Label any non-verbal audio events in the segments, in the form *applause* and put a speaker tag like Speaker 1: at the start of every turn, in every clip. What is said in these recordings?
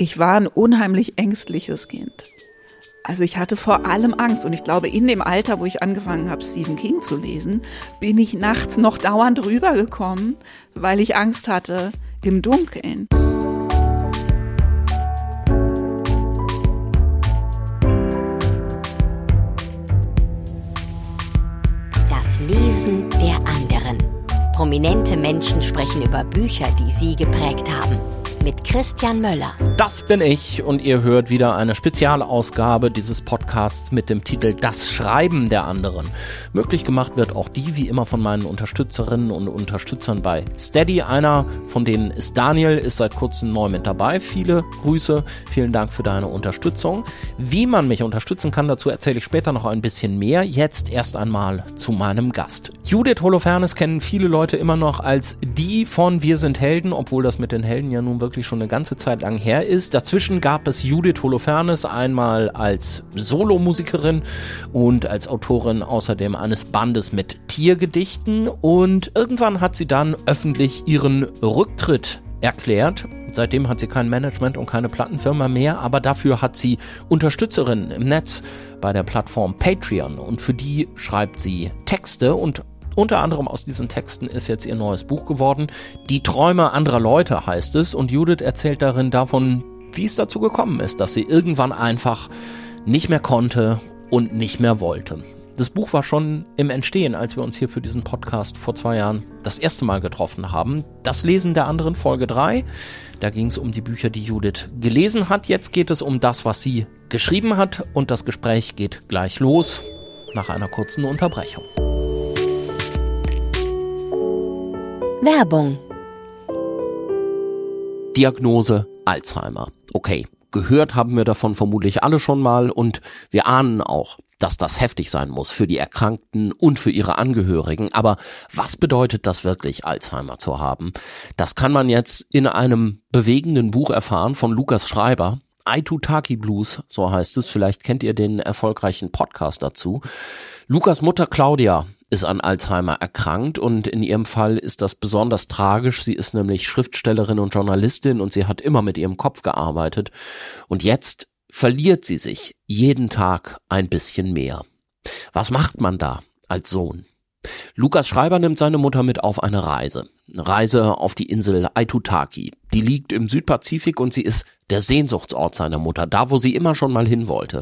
Speaker 1: ich war ein unheimlich ängstliches Kind. Also ich hatte vor allem Angst und ich glaube, in dem Alter, wo ich angefangen habe, Stephen King zu lesen, bin ich nachts noch dauernd rübergekommen, weil ich Angst hatte im Dunkeln.
Speaker 2: Das Lesen der anderen. Prominente Menschen sprechen über Bücher, die sie geprägt haben mit Christian Möller.
Speaker 3: Das bin ich und ihr hört wieder eine Spezialausgabe dieses Podcasts mit dem Titel Das Schreiben der anderen. Möglich gemacht wird auch die wie immer von meinen Unterstützerinnen und Unterstützern bei Steady. Einer von denen ist Daniel, ist seit kurzem neu mit dabei. Viele Grüße, vielen Dank für deine Unterstützung. Wie man mich unterstützen kann, dazu erzähle ich später noch ein bisschen mehr. Jetzt erst einmal zu meinem Gast. Judith Holofernes kennen viele Leute immer noch als die von Wir sind Helden, obwohl das mit den Helden ja nun wirklich wirklich schon eine ganze Zeit lang her ist. Dazwischen gab es Judith Holofernes einmal als Solomusikerin und als Autorin außerdem eines Bandes mit Tiergedichten und irgendwann hat sie dann öffentlich ihren Rücktritt erklärt. Seitdem hat sie kein Management und keine Plattenfirma mehr, aber dafür hat sie Unterstützerinnen im Netz bei der Plattform Patreon und für die schreibt sie Texte und unter anderem aus diesen Texten ist jetzt ihr neues Buch geworden. Die Träume anderer Leute heißt es und Judith erzählt darin davon, wie es dazu gekommen ist, dass sie irgendwann einfach nicht mehr konnte und nicht mehr wollte. Das Buch war schon im Entstehen, als wir uns hier für diesen Podcast vor zwei Jahren das erste Mal getroffen haben. Das Lesen der anderen Folge 3. Da ging es um die Bücher, die Judith gelesen hat. Jetzt geht es um das, was sie geschrieben hat und das Gespräch geht gleich los nach einer kurzen Unterbrechung.
Speaker 2: Werbung.
Speaker 3: Diagnose Alzheimer. Okay, gehört haben wir davon vermutlich alle schon mal und wir ahnen auch, dass das heftig sein muss für die Erkrankten und für ihre Angehörigen. Aber was bedeutet das wirklich, Alzheimer zu haben? Das kann man jetzt in einem bewegenden Buch erfahren von Lukas Schreiber. Aitutaki Blues, so heißt es. Vielleicht kennt ihr den erfolgreichen Podcast dazu. Lukas Mutter Claudia ist an Alzheimer erkrankt und in ihrem Fall ist das besonders tragisch. Sie ist nämlich Schriftstellerin und Journalistin und sie hat immer mit ihrem Kopf gearbeitet und jetzt verliert sie sich jeden Tag ein bisschen mehr. Was macht man da als Sohn? Lukas Schreiber nimmt seine Mutter mit auf eine Reise. Reise auf die Insel Aitutaki. Die liegt im Südpazifik und sie ist der Sehnsuchtsort seiner Mutter, da wo sie immer schon mal hin wollte.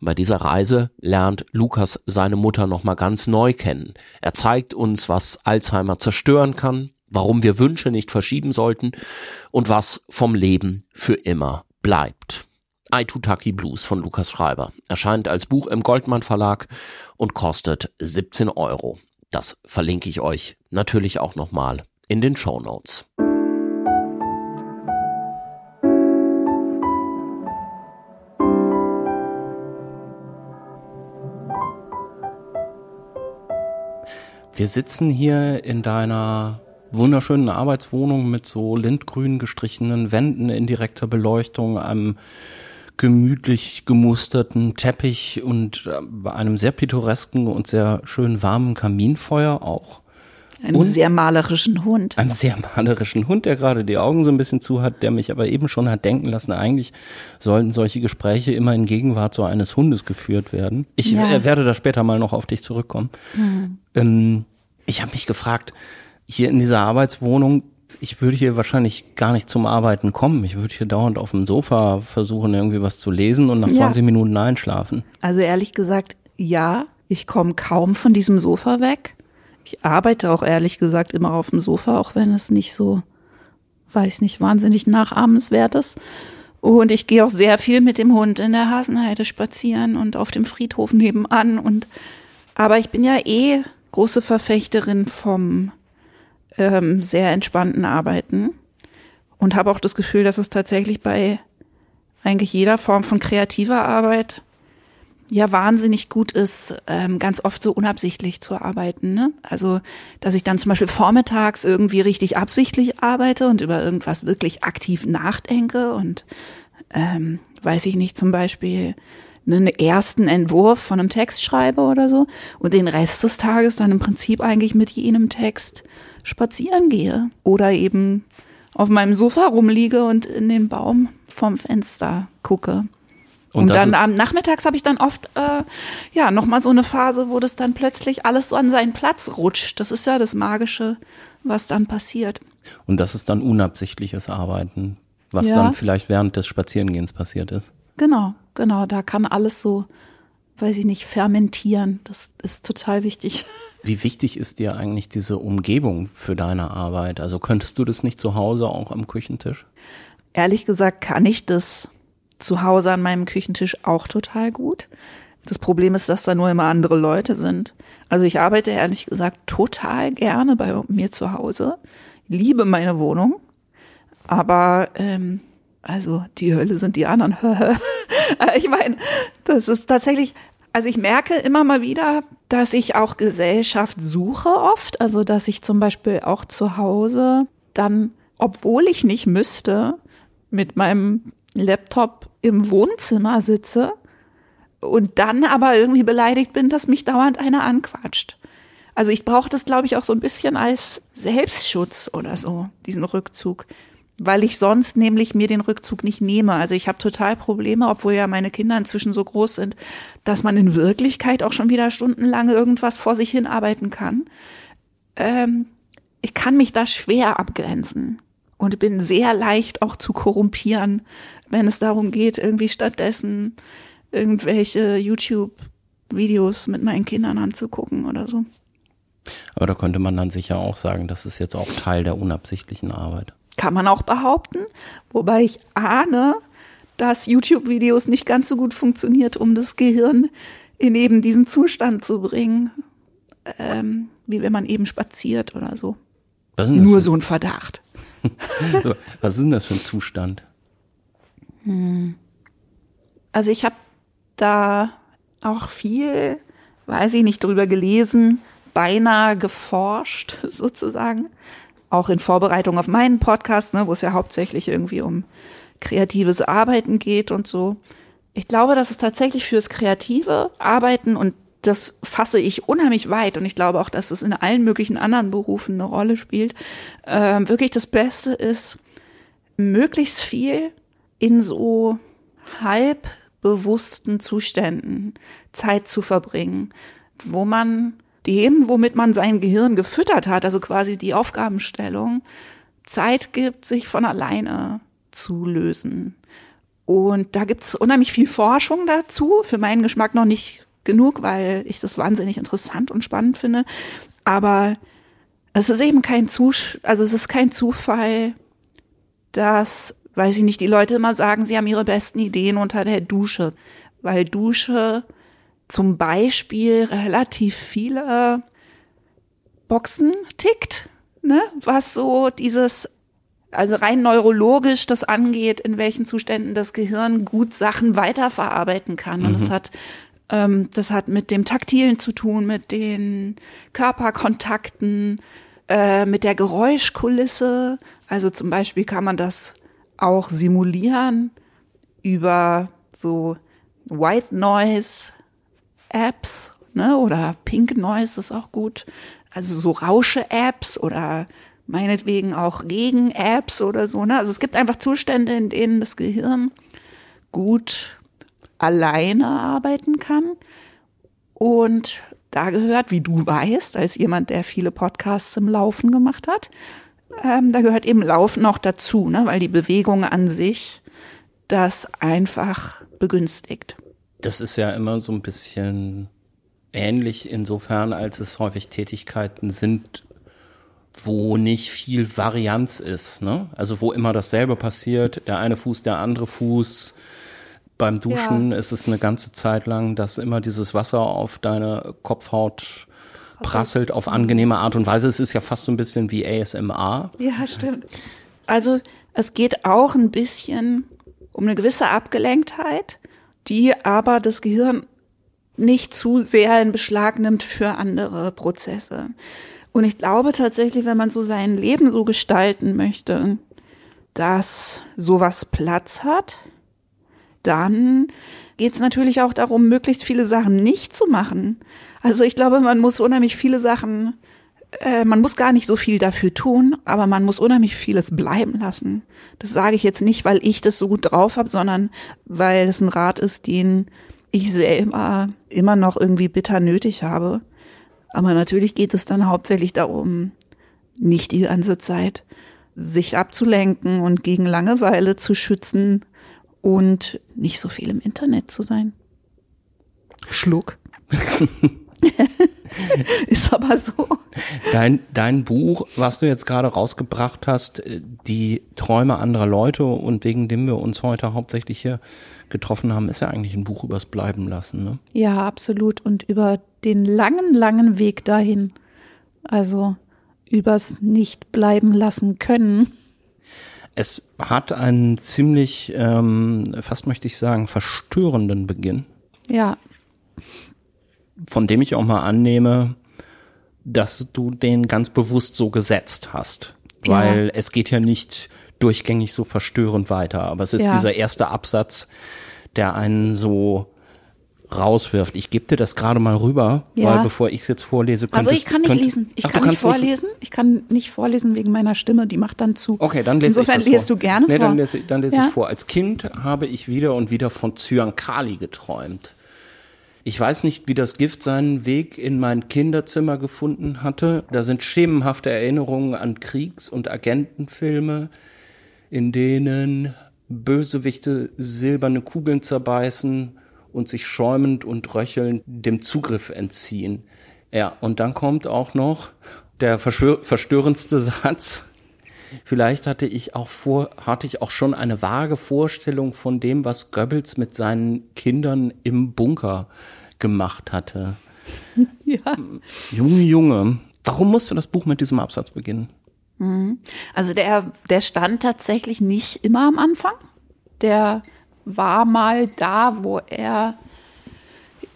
Speaker 3: Und bei dieser Reise lernt Lukas seine Mutter nochmal ganz neu kennen. Er zeigt uns, was Alzheimer zerstören kann, warum wir Wünsche nicht verschieben sollten und was vom Leben für immer bleibt. Aitutaki Blues von Lukas Schreiber erscheint als Buch im Goldmann Verlag und kostet 17 Euro. Das verlinke ich euch natürlich auch nochmal in den Show Notes. Wir sitzen hier in deiner wunderschönen Arbeitswohnung mit so lindgrün gestrichenen Wänden in direkter Beleuchtung, einem gemütlich gemusterten Teppich und äh, bei einem sehr pittoresken und sehr schön warmen Kaminfeuer auch.
Speaker 1: Einem und sehr malerischen Hund.
Speaker 3: Einem sehr malerischen Hund, der gerade die Augen so ein bisschen zu hat, der mich aber eben schon hat denken lassen, eigentlich sollten solche Gespräche immer in Gegenwart so eines Hundes geführt werden. Ich ja. Äh, werde da später mal noch auf dich zurückkommen. Mhm. Ähm, ich habe mich gefragt, hier in dieser Arbeitswohnung, ich würde hier wahrscheinlich gar nicht zum Arbeiten kommen. Ich würde hier dauernd auf dem Sofa versuchen, irgendwie was zu lesen und nach 20 ja. Minuten einschlafen.
Speaker 1: Also ehrlich gesagt, ja, ich komme kaum von diesem Sofa weg. Ich arbeite auch ehrlich gesagt immer auf dem Sofa, auch wenn es nicht so, weiß nicht, wahnsinnig nachahmenswert ist. Und ich gehe auch sehr viel mit dem Hund in der Hasenheide spazieren und auf dem Friedhof nebenan. Und aber ich bin ja eh große Verfechterin vom ähm, sehr entspannten Arbeiten und habe auch das Gefühl, dass es tatsächlich bei eigentlich jeder Form von kreativer Arbeit ja wahnsinnig gut ist, ähm, ganz oft so unabsichtlich zu arbeiten. Ne? Also, dass ich dann zum Beispiel vormittags irgendwie richtig absichtlich arbeite und über irgendwas wirklich aktiv nachdenke und ähm, weiß ich nicht, zum Beispiel einen ersten Entwurf von einem Text schreibe oder so und den Rest des Tages dann im Prinzip eigentlich mit jenem Text spazieren gehe oder eben auf meinem Sofa rumliege und in den Baum vom Fenster gucke. Und, und dann am Nachmittags habe ich dann oft äh, ja nochmal so eine Phase, wo das dann plötzlich alles so an seinen Platz rutscht. Das ist ja das Magische, was dann passiert.
Speaker 3: Und das ist dann unabsichtliches Arbeiten, was ja. dann vielleicht während des Spazierengehens passiert ist.
Speaker 1: Genau, genau. Da kann alles so, weiß ich nicht, fermentieren. Das ist total wichtig. *laughs*
Speaker 3: Wie wichtig ist dir eigentlich diese Umgebung für deine Arbeit? Also könntest du das nicht zu Hause auch am Küchentisch?
Speaker 1: Ehrlich gesagt kann ich das zu Hause an meinem Küchentisch auch total gut. Das Problem ist, dass da nur immer andere Leute sind. Also ich arbeite ehrlich gesagt total gerne bei mir zu Hause, liebe meine Wohnung, aber ähm, also die Hölle sind die anderen. *laughs* ich meine, das ist tatsächlich, also ich merke immer mal wieder, dass ich auch Gesellschaft suche oft, also dass ich zum Beispiel auch zu Hause dann, obwohl ich nicht müsste, mit meinem Laptop im Wohnzimmer sitze und dann aber irgendwie beleidigt bin, dass mich dauernd einer anquatscht. Also ich brauche das, glaube ich, auch so ein bisschen als Selbstschutz oder so, diesen Rückzug, weil ich sonst nämlich mir den Rückzug nicht nehme. Also ich habe total Probleme, obwohl ja meine Kinder inzwischen so groß sind, dass man in Wirklichkeit auch schon wieder stundenlang irgendwas vor sich hin arbeiten kann. Ähm, ich kann mich da schwer abgrenzen und bin sehr leicht auch zu korrumpieren, wenn es darum geht, irgendwie stattdessen irgendwelche YouTube-Videos mit meinen Kindern anzugucken oder so.
Speaker 3: Aber da könnte man dann sicher auch sagen, das ist jetzt auch Teil der unabsichtlichen Arbeit.
Speaker 1: Kann man auch behaupten, wobei ich ahne, dass YouTube-Videos nicht ganz so gut funktioniert, um das Gehirn in eben diesen Zustand zu bringen, ähm, wie wenn man eben spaziert oder so. Nur so ein Verdacht. *laughs*
Speaker 3: Was ist denn das für ein Zustand?
Speaker 1: Hm. Also ich habe da auch viel, weiß ich nicht, drüber gelesen, beinahe geforscht *laughs* sozusagen. Auch in Vorbereitung auf meinen Podcast, ne, wo es ja hauptsächlich irgendwie um kreatives Arbeiten geht und so. Ich glaube, dass es tatsächlich fürs kreative Arbeiten und das fasse ich unheimlich weit und ich glaube auch, dass es in allen möglichen anderen Berufen eine Rolle spielt, äh, wirklich das Beste ist, möglichst viel in so halb bewussten Zuständen Zeit zu verbringen, wo man dem, womit man sein Gehirn gefüttert hat, also quasi die Aufgabenstellung, Zeit gibt, sich von alleine zu lösen. Und da gibt's unheimlich viel Forschung dazu, für meinen Geschmack noch nicht genug, weil ich das wahnsinnig interessant und spannend finde. Aber es ist eben kein Zus also es ist kein Zufall, dass weiß ich nicht, die Leute immer sagen, sie haben ihre besten Ideen unter der Dusche, weil Dusche zum Beispiel relativ viele Boxen tickt, ne? was so dieses, also rein neurologisch das angeht, in welchen Zuständen das Gehirn gut Sachen weiterverarbeiten kann. Und mhm. das hat ähm, das hat mit dem Taktilen zu tun, mit den Körperkontakten, äh, mit der Geräuschkulisse. Also zum Beispiel kann man das auch simulieren über so White Noise Apps, ne, oder Pink Noise ist auch gut. Also so Rausche-Apps oder meinetwegen auch Regen-Apps oder so, ne. Also es gibt einfach Zustände, in denen das Gehirn gut alleine arbeiten kann. Und da gehört, wie du weißt, als jemand, der viele Podcasts im Laufen gemacht hat, ähm, da gehört eben Laufen auch dazu, ne? weil die Bewegung an sich das einfach begünstigt.
Speaker 3: Das ist ja immer so ein bisschen ähnlich insofern, als es häufig Tätigkeiten sind, wo nicht viel Varianz ist. Ne? Also wo immer dasselbe passiert, der eine Fuß, der andere Fuß. Beim Duschen ja. ist es eine ganze Zeit lang, dass immer dieses Wasser auf deine Kopfhaut prasselt auf angenehme Art und Weise. Es ist ja fast so ein bisschen wie ASMR.
Speaker 1: Ja, stimmt. Also es geht auch ein bisschen um eine gewisse Abgelenktheit, die aber das Gehirn nicht zu sehr in Beschlag nimmt für andere Prozesse. Und ich glaube tatsächlich, wenn man so sein Leben so gestalten möchte, dass sowas Platz hat, dann geht es natürlich auch darum, möglichst viele Sachen nicht zu machen. Also ich glaube, man muss unheimlich viele Sachen äh, man muss gar nicht so viel dafür tun, aber man muss unheimlich vieles bleiben lassen. Das sage ich jetzt nicht, weil ich das so gut drauf habe, sondern weil es ein Rat ist, den ich selber immer noch irgendwie bitter nötig habe. Aber natürlich geht es dann hauptsächlich darum, nicht die ganze Zeit sich abzulenken und gegen Langeweile zu schützen und nicht so viel im Internet zu sein. Schluck. *laughs* *laughs* Ist aber so.
Speaker 4: Dein, dein Buch, was du jetzt gerade rausgebracht hast, äh, die Träume anderer Leute und wegen dem wir uns heute hauptsächlich hier getroffen haben, ist ja eigentlich ein Buch übers Bleiben lassen. Ne?
Speaker 1: Ja, absolut. Und über den langen, langen Weg dahin. Also übers Nicht bleiben lassen können.
Speaker 4: Es hat einen ziemlich, ähm, fast möchte ich sagen, verstörenden Beginn.
Speaker 1: Ja,
Speaker 4: von dem ich auch mal annehme, dass du den ganz bewusst so gesetzt hast.
Speaker 1: Ja.
Speaker 4: Weil es geht ja nicht durchgängig so verstörend weiter. Aber es ist
Speaker 1: Ja.
Speaker 4: dieser erste Absatz, der einen so rauswirft. Ich gebe dir das gerade mal rüber,
Speaker 1: Ja.
Speaker 4: weil bevor ich es jetzt vorlese,
Speaker 1: also
Speaker 4: könntest
Speaker 1: ich kann nicht
Speaker 4: könnt-
Speaker 1: lesen. Ich
Speaker 4: Ach,
Speaker 1: kann nicht vorlesen. Ich kann nicht vorlesen wegen meiner Stimme. Die macht dann zu.
Speaker 4: Okay, dann lese
Speaker 1: Insofern
Speaker 4: ich das
Speaker 1: lesest
Speaker 4: vor.
Speaker 1: du gerne
Speaker 4: nee,
Speaker 1: vor.
Speaker 4: Dann lese, dann lese
Speaker 1: Ja?
Speaker 4: ich vor. Als Kind habe ich wieder und wieder von Zyankali geträumt. Ich weiß nicht, wie das Gift seinen Weg in mein Kinderzimmer gefunden hatte. Da sind schemenhafte Erinnerungen an Kriegs- und Agentenfilme, in denen Bösewichte silberne Kugeln zerbeißen und sich schäumend und röchelnd dem Zugriff entziehen. Ja, und dann kommt auch noch der verstörendste *laughs* Satz. Vielleicht hatte ich auch vor, hatte ich auch schon eine vage Vorstellung von dem, was Goebbels mit seinen Kindern im Bunker gemacht hatte. *laughs*
Speaker 1: Ja.
Speaker 4: Junge, Junge, warum musste das Buch mit diesem Absatz beginnen?
Speaker 1: Also der, der stand tatsächlich nicht immer am Anfang. Der war mal da, wo er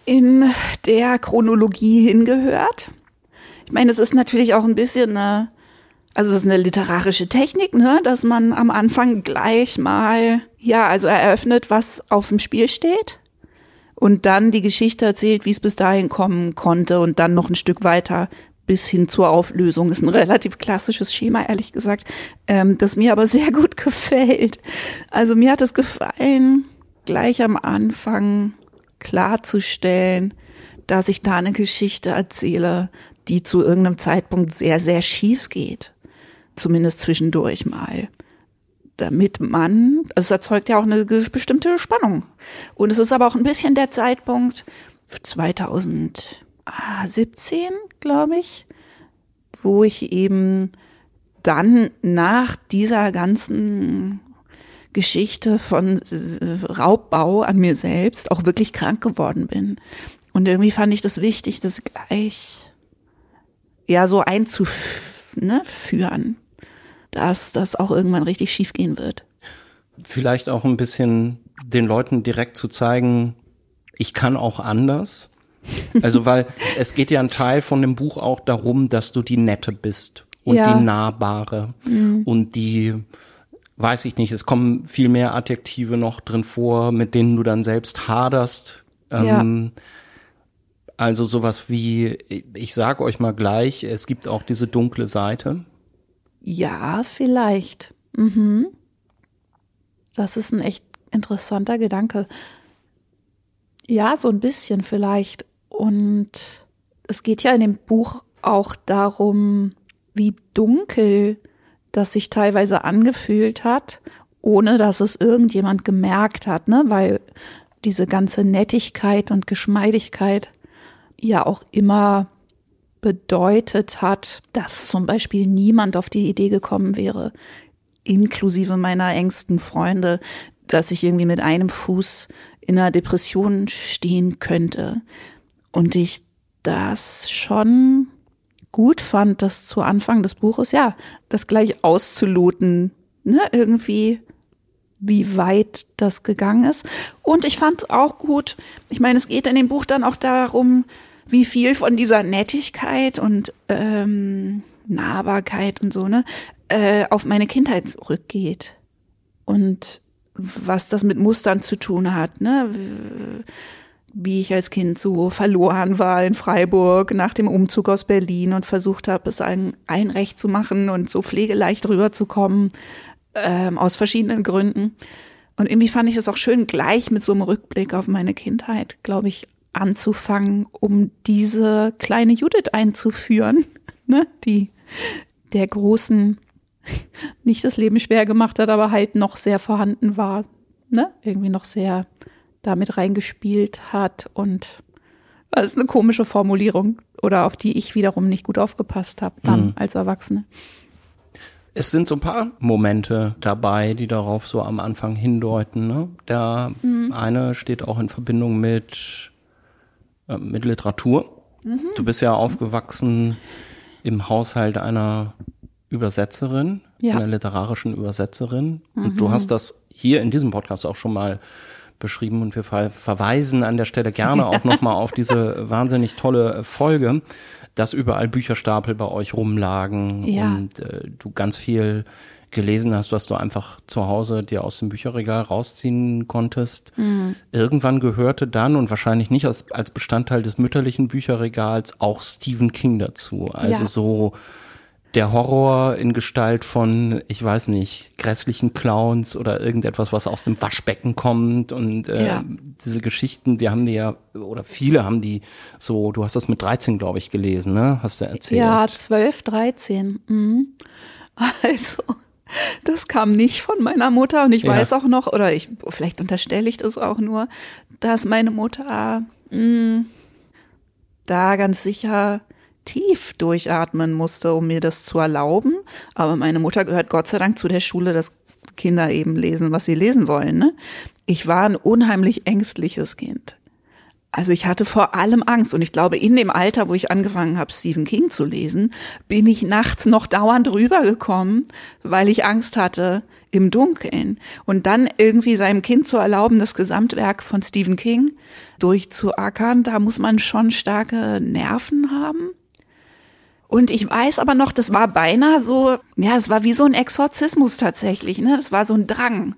Speaker 1: in der Chronologie hingehört. Ich meine, es ist natürlich auch ein bisschen eine, also es ist eine literarische Technik, ne, dass man am Anfang gleich mal, ja, also eröffnet, was auf dem Spiel steht und dann die Geschichte erzählt, wie es bis dahin kommen konnte und dann noch ein Stück weiter bis hin zur Auflösung. Ist ein relativ klassisches Schema, ehrlich gesagt, ähm, das mir aber sehr gut *laughs* gefällt. Also mir hat es gefallen, gleich am Anfang klarzustellen, dass ich da eine Geschichte erzähle, die zu irgendeinem Zeitpunkt sehr, sehr schief geht. Zumindest zwischendurch mal damit man, es erzeugt ja auch eine bestimmte Spannung. Und es ist aber auch ein bisschen der Zeitpunkt 2017, glaube ich, wo ich eben dann nach dieser ganzen Geschichte von Raubbau an mir selbst auch wirklich krank geworden bin. Und irgendwie fand ich das wichtig, das gleich ja so einzuführen, dass das auch irgendwann richtig schief gehen wird.
Speaker 4: Vielleicht auch ein bisschen den Leuten direkt zu zeigen, ich kann auch anders. Also, weil *laughs* es geht ja ein Teil von dem Buch auch darum, dass du die Nette bist und
Speaker 1: Ja.
Speaker 4: die Nahbare und die, weiß ich nicht, es kommen viel mehr Adjektive noch drin vor, mit denen du dann selbst haderst. Ähm, Also sowas wie, ich sag euch mal gleich, es gibt auch diese dunkle Seite.
Speaker 1: Ja, vielleicht. Mhm. Das ist ein echt interessanter Gedanke. Ja, so ein bisschen vielleicht. Und es geht ja in dem Buch auch darum, wie dunkel das sich teilweise angefühlt hat, ohne dass es irgendjemand gemerkt hat, ne? Weil diese ganze Nettigkeit und Geschmeidigkeit ja auch immer bedeutet hat, dass zum Beispiel niemand auf die Idee gekommen wäre, inklusive meiner engsten Freunde, dass ich irgendwie mit einem Fuß in einer Depression stehen könnte. Und ich das schon gut fand, das zu Anfang des Buches, ja, das gleich auszuloten, ne, irgendwie, wie weit das gegangen ist. Und ich fand es auch gut, ich meine, es geht in dem Buch dann auch darum, wie viel von dieser Nettigkeit und ähm, Nahbarkeit und so, ne, äh, auf meine Kindheit zurückgeht. Und was das mit Mustern zu tun hat, ne? wie ich als Kind so verloren war in Freiburg nach dem Umzug aus Berlin und versucht habe, es allen, allen recht zu machen und so pflegeleicht rüberzukommen, ähm, aus verschiedenen Gründen. Und irgendwie fand ich es auch schön, gleich mit so einem Rückblick auf meine Kindheit, glaube ich, anzufangen, um diese kleine Judith einzuführen, *laughs* ne? die der großen *laughs* nicht das Leben schwer gemacht hat, aber halt noch sehr vorhanden war, ne? Irgendwie noch sehr damit reingespielt hat und das ist eine komische Formulierung oder auf die ich wiederum nicht gut aufgepasst habe dann mhm. als Erwachsene.
Speaker 4: Es sind so ein paar Momente dabei, die darauf so am Anfang hindeuten. Ne? Der mhm. eine steht auch in Verbindung mit, äh, mit Literatur. Mhm. Du bist ja aufgewachsen im Haushalt einer Übersetzerin, ja. einer literarischen Übersetzerin. Mhm. Und du hast das hier in diesem Podcast auch schon mal beschrieben und wir ver verweisen an der Stelle gerne *laughs* auch nochmal auf diese wahnsinnig tolle Folge, dass überall Bücherstapel bei euch rumlagen ja. und äh, du ganz viel gelesen hast, was du einfach zu Hause dir aus dem Bücherregal rausziehen konntest. Mhm. Irgendwann gehörte dann und wahrscheinlich nicht als, als Bestandteil des mütterlichen Bücherregals auch Stephen King dazu. Also ja. so der Horror in Gestalt von, ich weiß nicht, grässlichen Clowns oder irgendetwas, was aus dem Waschbecken kommt und äh, ja. diese Geschichten, die haben die ja, oder viele haben die so, du hast das mit 13, glaube ich, gelesen, ne? Hast du erzählt?
Speaker 1: Ja, 12, 13. Mhm. *laughs* Also, das kam nicht von meiner Mutter und ich ja. weiß auch noch, oder ich, vielleicht unterstelle ich das auch nur, dass meine Mutter mh, mm, da ganz sicher tief durchatmen musste, um mir das zu erlauben. Aber meine Mutter gehört Gott sei Dank zu der Schule, dass Kinder eben lesen, was sie lesen wollen. Ne? Ich war ein unheimlich ängstliches Kind. Also ich hatte vor allem Angst und ich glaube, in dem Alter, wo ich angefangen habe, Stephen King zu lesen, bin ich nachts noch dauernd rübergekommen, weil ich Angst hatte im Dunkeln. Und dann irgendwie seinem Kind zu erlauben, das Gesamtwerk von Stephen King durchzuackern, da muss man schon starke Nerven haben. Und ich weiß aber noch, das war beinahe so, ja, es war wie so ein Exorzismus tatsächlich, ne? Das war so ein Drang,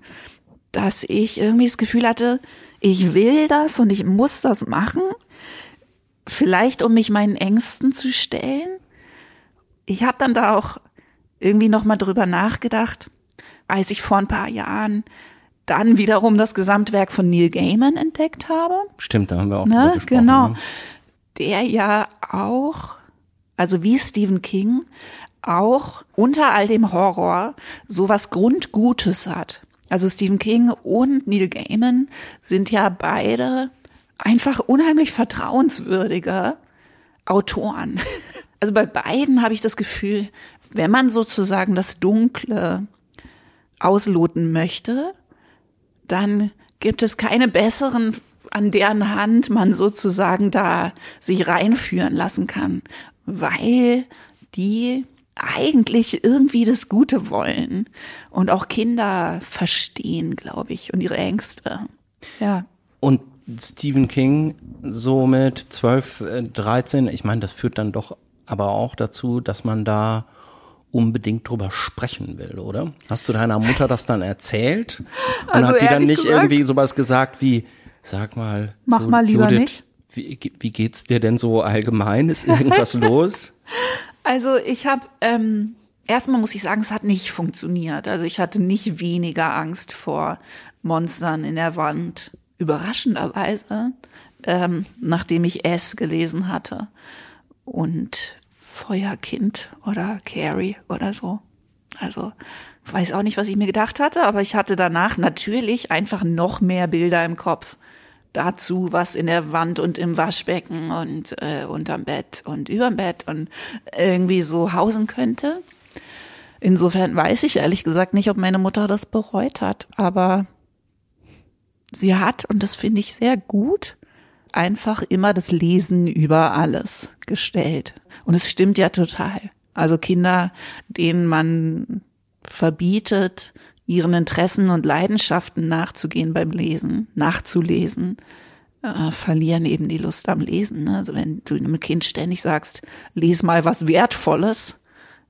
Speaker 1: dass ich irgendwie das Gefühl hatte, ich will das und ich muss das machen. Vielleicht, um mich meinen Ängsten zu stellen. Ich habe dann da auch irgendwie noch mal drüber nachgedacht, als ich vor ein paar Jahren dann wiederum das Gesamtwerk von Neil Gaiman entdeckt habe.
Speaker 4: Stimmt, da haben wir auch ne? gesprochen.
Speaker 1: Genau. Ne? Der ja auch also wie Stephen King auch unter all dem Horror sowas Grundgutes hat. Also Stephen King und Neil Gaiman sind ja beide einfach unheimlich vertrauenswürdige Autoren. *laughs* Also bei beiden habe ich das Gefühl, wenn man sozusagen das Dunkle ausloten möchte, dann gibt es keine besseren, an deren Hand man sozusagen da sich reinführen lassen kann weil die eigentlich irgendwie das Gute wollen und auch Kinder verstehen, glaube ich, und ihre Ängste. Ja.
Speaker 4: Und Stephen King so mit 12, 13, ich meine, das führt dann doch aber auch dazu, dass man da unbedingt drüber sprechen will, oder? Hast du deiner Mutter das dann erzählt? Und also hat die dann nicht gesagt, irgendwie sowas gesagt wie, sag mal,
Speaker 1: mach so, mal lieber Judith, nicht.
Speaker 4: Wie, wie geht's dir denn so allgemein? Ist irgendwas *laughs* los?
Speaker 1: Also ich habe ähm, erstmal muss ich sagen, es hat nicht funktioniert. Also ich hatte nicht weniger Angst vor Monstern in der Wand. Überraschenderweise, ähm, nachdem ich S gelesen hatte und Feuerkind oder Carrie oder so. Also weiß auch nicht, was ich mir gedacht hatte, aber ich hatte danach natürlich einfach noch mehr Bilder im Kopf dazu, was in der Wand und im Waschbecken und äh, unterm Bett und überm Bett und irgendwie so hausen könnte. Insofern weiß ich ehrlich gesagt nicht, ob meine Mutter das bereut hat, aber sie hat, und das finde ich sehr gut, einfach immer das Lesen über alles gestellt. Und es stimmt ja total. Also Kinder, denen man verbietet, ihren Interessen und Leidenschaften nachzugehen beim Lesen, nachzulesen, äh, verlieren eben die Lust am Lesen. Ne? Also wenn du einem Kind ständig sagst, les mal was Wertvolles,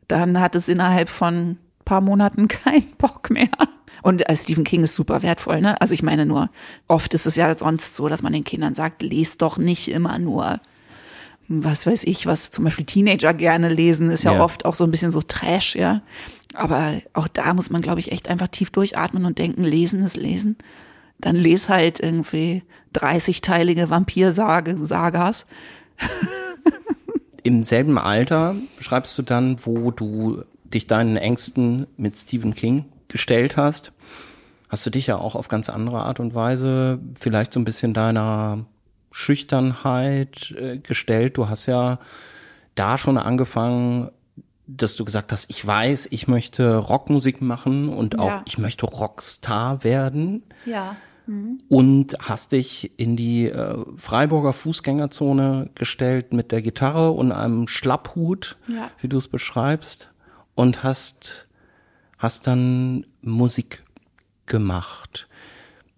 Speaker 1: dann hat es innerhalb von paar Monaten *laughs* keinen Bock mehr. Und äh, Stephen King ist super wertvoll, ne? Also ich meine nur, oft ist es ja sonst so, dass man den Kindern sagt, lest doch nicht immer nur was weiß ich, was zum Beispiel Teenager gerne lesen, ist ja, ja, oft auch so ein bisschen so Trash, ja. Aber auch da muss man, glaube ich, echt einfach tief durchatmen und denken, lesen ist lesen. Dann les halt irgendwie 30-teilige Vampir-Sagas.
Speaker 4: Im selben Alter schreibst du dann, wo du dich deinen Ängsten mit Stephen King gestellt hast, hast du dich ja auch auf ganz andere Art und Weise vielleicht so ein bisschen deiner Schüchternheit äh, gestellt. Du hast ja da schon angefangen, dass du gesagt hast, ich weiß, ich möchte Rockmusik machen und auch ja. ich möchte Rockstar werden.
Speaker 1: Ja.
Speaker 4: Mhm. Und hast dich in die äh, Freiburger Fußgängerzone gestellt mit der Gitarre und einem Schlapphut, ja. wie du es beschreibst, und hast, hast dann Musik gemacht.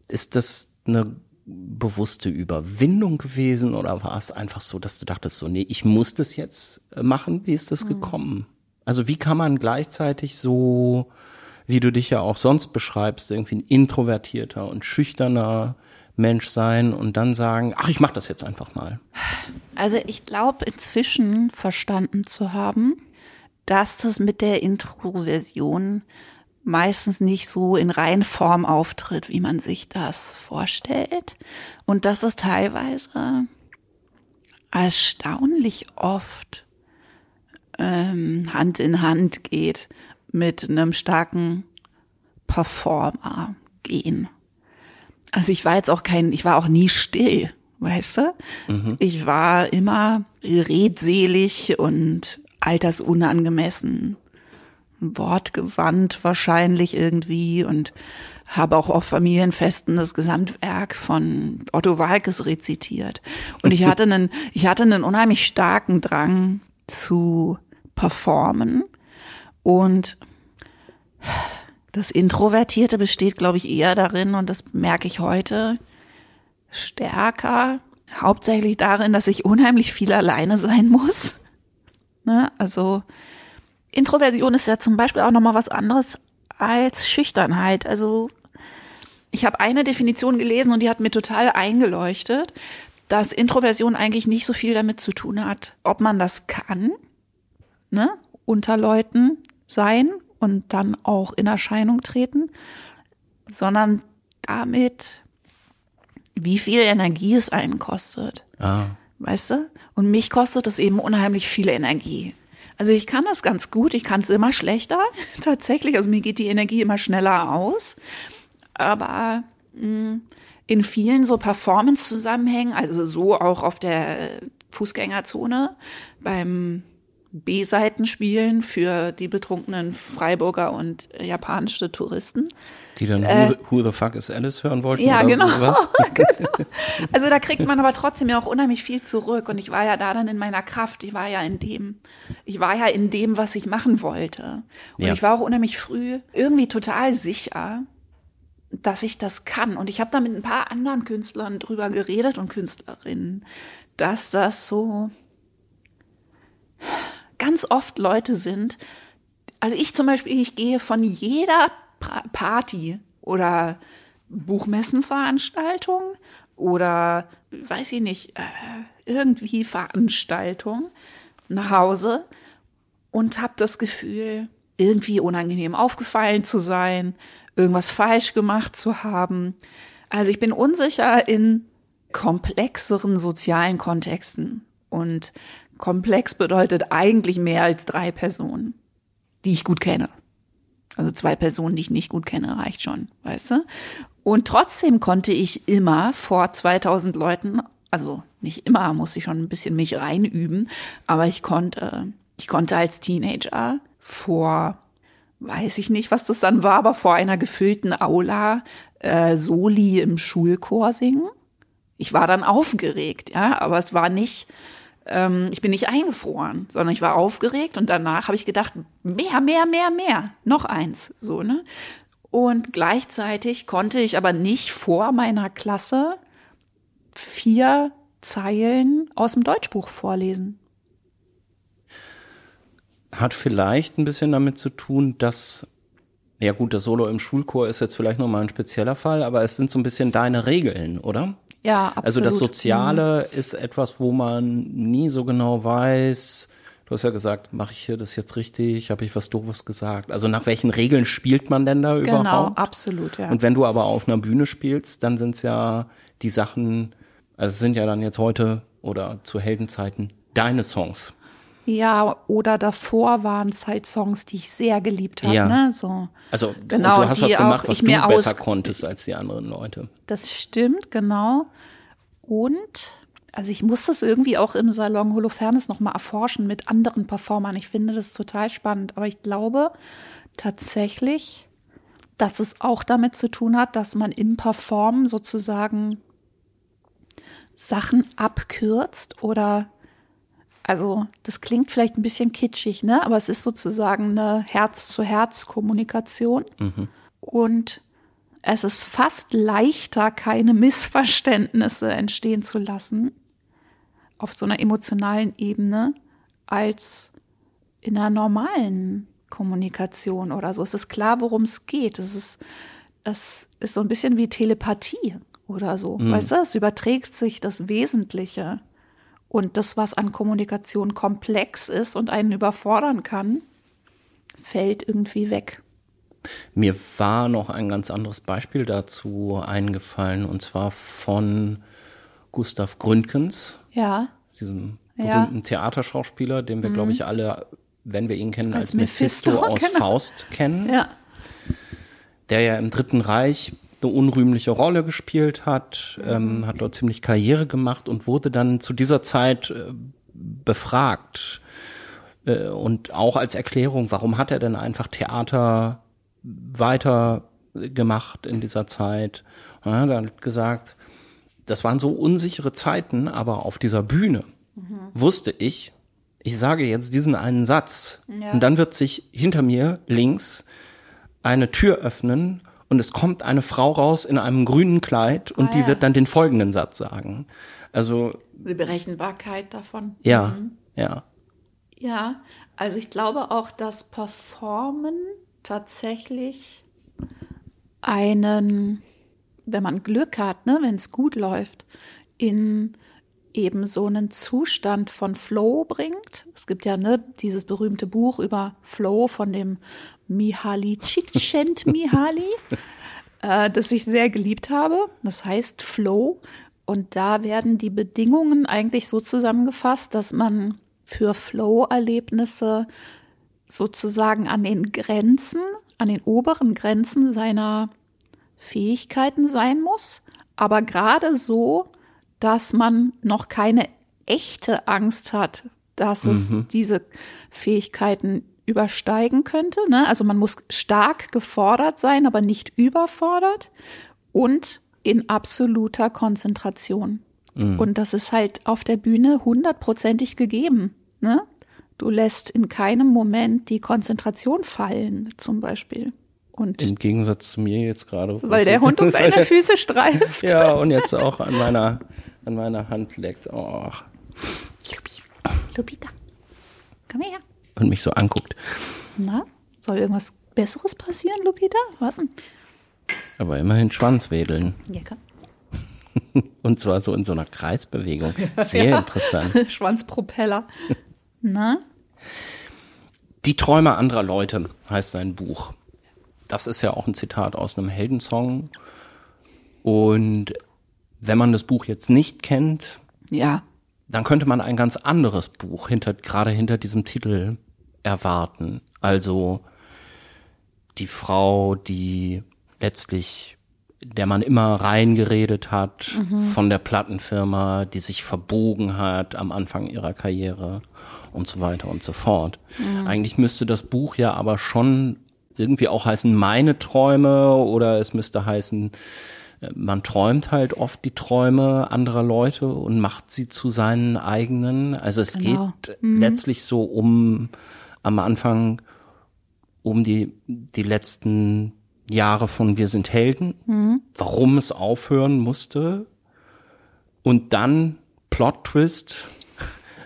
Speaker 4: Ist das eine bewusste Überwindung gewesen oder war es einfach so, dass du dachtest, so, nee, ich muss das jetzt äh, machen? Wie ist das mhm. gekommen? Also wie kann man gleichzeitig so, wie du dich ja auch sonst beschreibst, irgendwie ein introvertierter und schüchterner Mensch sein und dann sagen, ach, ich mach das jetzt einfach mal?
Speaker 1: Also ich glaube inzwischen verstanden zu haben, dass das mit der Introversion meistens nicht so in Reihenform auftritt, wie man sich das vorstellt. Und dass es teilweise erstaunlich oft ähm, Hand in Hand geht mit einem starken Performer gehen. Also ich war jetzt auch kein, ich war auch nie still, weißt du? Mhm. Ich war immer redselig und altersunangemessen wortgewandt wahrscheinlich irgendwie und habe auch auf Familienfesten das Gesamtwerk von Otto Walkes rezitiert. Und ich *laughs* hatte einen, ich hatte einen unheimlich starken Drang zu performen und das Introvertierte besteht, glaube ich, eher darin, und das merke ich heute stärker, hauptsächlich darin, dass ich unheimlich viel alleine sein muss. Ne? Also Introversion ist ja zum Beispiel auch nochmal was anderes als Schüchternheit. Also ich habe eine Definition gelesen und die hat mir total eingeleuchtet, dass Introversion eigentlich nicht so viel damit zu tun hat, ob man das kann, ne, unter Leuten sein und dann auch in Erscheinung treten, sondern damit, wie viel Energie es einen kostet. Ah. Weißt du? Und mich kostet es eben unheimlich viel Energie. Also ich kann das ganz gut, ich kann es immer schlechter, *laughs* tatsächlich. Also mir geht die Energie immer schneller aus. Aber mh, mm, in vielen so Performance-Zusammenhängen, also so auch auf der Fußgängerzone, beim B-Seitenspielen für die betrunkenen Freiburger und japanische Touristen.
Speaker 4: Die dann äh, who, who, the fuck is Alice hören wollten?
Speaker 1: Ja, genau. *laughs* genau. Also da kriegt man aber trotzdem ja auch unheimlich viel zurück. Und ich war ja da dann in meiner Kraft. Ich war ja in dem, ich war ja in dem, was ich machen wollte. Und ja. ich war auch unheimlich früh irgendwie total sicher, dass ich das kann. Und ich habe da mit ein paar anderen Künstlern drüber geredet und Künstlerinnen, dass das so ganz oft Leute sind, also ich zum Beispiel, ich gehe von jeder Party oder Buchmessenveranstaltung oder weiß ich nicht, äh, irgendwie Veranstaltung nach Hause und habe das Gefühl, irgendwie unangenehm aufgefallen zu sein, irgendwas falsch gemacht zu haben. Also ich bin unsicher in komplexeren sozialen Kontexten und Komplex bedeutet eigentlich mehr als drei Personen, die ich gut kenne. Also zwei Personen, die ich nicht gut kenne, reicht schon, weißt du? Und trotzdem konnte ich immer vor 2000 Leuten, also nicht immer, muss ich schon ein bisschen mich reinüben, aber ich konnte, ich konnte als Teenager vor, weiß ich nicht, was das dann war, aber vor einer gefüllten Aula äh, Soli im Schulchor singen. Ich war dann aufgeregt, ja, aber es war nicht, ähm, ich bin nicht eingefroren, sondern ich war aufgeregt und danach habe ich gedacht, mehr, mehr, mehr, mehr, noch eins, so, ne? Und gleichzeitig konnte ich aber nicht vor meiner Klasse vier Zeilen aus dem Deutschbuch vorlesen.
Speaker 4: Hat vielleicht ein bisschen damit zu tun, dass Ja gut, das Solo im Schulchor ist jetzt vielleicht nochmal ein spezieller Fall, aber es sind so ein bisschen deine Regeln, oder?
Speaker 1: Ja, absolut.
Speaker 4: Also das Soziale mhm. ist etwas, wo man nie so genau weiß, du hast ja gesagt, mache ich hier das jetzt richtig, habe ich was doofes gesagt? Also nach welchen Regeln spielt man denn da
Speaker 1: genau,
Speaker 4: überhaupt?
Speaker 1: Genau, absolut, ja.
Speaker 4: Und wenn du aber auf einer Bühne spielst, dann sind es ja die Sachen, also es sind ja dann jetzt heute oder zu Heldenzeiten deine Songs.
Speaker 1: Ja, oder davor waren es halt Songs, die ich sehr geliebt habe.
Speaker 4: Ja.
Speaker 1: Ne? So,
Speaker 4: Also
Speaker 1: genau,
Speaker 4: du hast was
Speaker 1: die
Speaker 4: gemacht,
Speaker 1: auch
Speaker 4: was
Speaker 1: ich
Speaker 4: du besser konntest als die anderen Leute.
Speaker 1: Das stimmt, genau. Und also ich muss das irgendwie auch im Salon Holofernes nochmal erforschen mit anderen Performern. Ich finde das total spannend. Aber ich glaube tatsächlich, dass es auch damit zu tun hat, dass man im Performen sozusagen Sachen abkürzt oder also das klingt vielleicht ein bisschen kitschig, ne? Aber es ist sozusagen eine Herz-zu-Herz-Kommunikation. Und es ist fast leichter, keine Missverständnisse entstehen zu lassen auf so einer emotionalen Ebene als in einer normalen Kommunikation oder so. Es ist klar, worum es geht. Es ist, es ist so ein bisschen wie Telepathie oder so. Weißt du, es überträgt sich das Wesentliche. Und das, was an Kommunikation komplex ist und einen überfordern kann, fällt irgendwie weg.
Speaker 4: Mir war noch ein ganz anderes Beispiel dazu eingefallen und zwar von Gustav Gründgens,
Speaker 1: Ja.
Speaker 4: diesem
Speaker 1: Ja. Mhm.
Speaker 4: berühmten Theaterschauspieler, den wir, glaube ich, alle, wenn wir ihn kennen, als,
Speaker 1: Als
Speaker 4: Mephisto,
Speaker 1: Mephisto,
Speaker 4: aus *laughs*
Speaker 1: genau.
Speaker 4: Faust kennen.
Speaker 1: Ja.
Speaker 4: der ja im Dritten Reich eine unrühmliche Rolle gespielt hat, ähm, hat dort ziemlich Karriere gemacht und wurde dann zu dieser Zeit äh, befragt. Äh, und auch als Erklärung, warum hat er denn einfach Theater weiter gemacht in dieser Zeit? Ja, dann hat gesagt, das waren so unsichere Zeiten, aber auf dieser Bühne wusste ich, ich sage jetzt diesen einen Satz
Speaker 1: Ja.
Speaker 4: und dann wird sich hinter mir links eine Tür öffnen und es kommt eine Frau raus in einem grünen Kleid und
Speaker 1: Ah,
Speaker 4: die
Speaker 1: ja.
Speaker 4: wird dann den folgenden Satz sagen. Also
Speaker 1: Die Berechenbarkeit davon.
Speaker 4: ja, ja.
Speaker 1: Ja, also ich glaube auch, dass Performen tatsächlich einen, wenn man Glück hat, ne, wenn es gut läuft, in eben so einen Zustand von Flow bringt. Es gibt ja ne, dieses berühmte Buch über Flow von dem Mihaly Csikszentmihalyi, *laughs* äh, das ich sehr geliebt habe. Das heißt Flow. Und da werden die Bedingungen eigentlich so zusammengefasst, dass man für Flow-Erlebnisse sozusagen an den Grenzen, an den oberen Grenzen seiner Fähigkeiten sein muss, aber gerade so, dass man noch keine echte Angst hat, dass es diese Fähigkeiten übersteigen könnte. Ne? Also man muss stark gefordert sein, aber nicht überfordert und in absoluter Konzentration. Und das ist halt auf der Bühne hundertprozentig gegeben. Ne? Du lässt in keinem Moment die Konzentration fallen, zum Beispiel. Und
Speaker 4: Im Gegensatz zu mir jetzt gerade.
Speaker 1: weil der *laughs* Hund um deine Füße streift.
Speaker 4: Ja, und jetzt auch an meiner, an meiner Hand leckt. Oh,
Speaker 1: Lupi, Lupita, komm her.
Speaker 4: und mich so anguckt.
Speaker 1: Na, soll irgendwas Besseres passieren, Lupita? Was denn?
Speaker 4: Aber immerhin Schwanz wedeln.
Speaker 1: Ja, komm. *laughs*
Speaker 4: Und zwar so in so einer Kreisbewegung. *laughs* Sehr interessant. *laughs*
Speaker 1: Schwanzpropeller. Na?
Speaker 4: Die Träume anderer Leute heißt sein Buch. Das ist ja auch ein Zitat aus einem Heldensong. Und wenn man das Buch jetzt nicht kennt,
Speaker 1: Ja.
Speaker 4: dann könnte man ein ganz anderes Buch hinter, gerade hinter diesem Titel erwarten. Also die Frau, die letztlich, der man immer reingeredet hat von der Plattenfirma, die sich verbogen hat am Anfang ihrer Karriere und so weiter und so fort. Eigentlich müsste das Buch ja aber schon irgendwie auch heißen meine Träume oder es müsste heißen man träumt halt oft die Träume anderer Leute und macht sie zu seinen eigenen. Also es
Speaker 1: Genau.
Speaker 4: geht letztlich so um am Anfang um die, die letzten Jahre von Wir sind Helden, warum es aufhören musste und dann Plot Twist,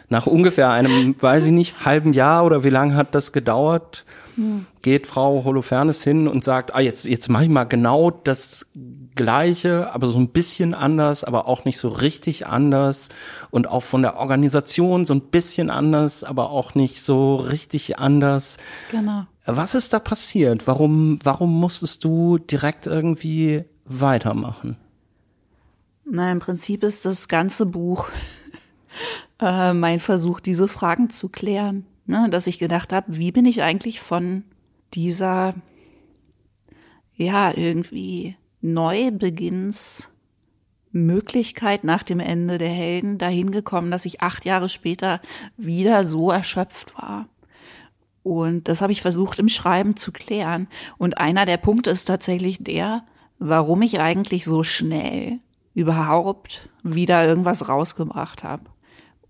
Speaker 4: nach ungefähr einem, weiß ich nicht, halben Jahr oder wie lange hat das gedauert, hm. geht Frau Holofernes hin und sagt, ah, jetzt, jetzt mache ich mal genau das Gleiche, aber so ein bisschen anders, aber auch nicht so richtig anders und auch von der Organisation so ein bisschen anders, aber auch nicht so richtig anders.
Speaker 1: Genau.
Speaker 4: Was ist da passiert? Warum, warum musstest du direkt irgendwie weitermachen?
Speaker 1: Na, im Prinzip ist das ganze Buch *laughs* äh, mein Versuch, diese Fragen zu klären. Ne? Dass ich gedacht habe, wie bin ich eigentlich von dieser, ja, irgendwie Neubeginnsmöglichkeit nach dem Ende der Helden dahin gekommen, dass ich acht Jahre später wieder so erschöpft war. Und das habe ich versucht im Schreiben zu klären. Und einer der Punkte ist tatsächlich der, warum ich eigentlich so schnell überhaupt wieder irgendwas rausgebracht habe.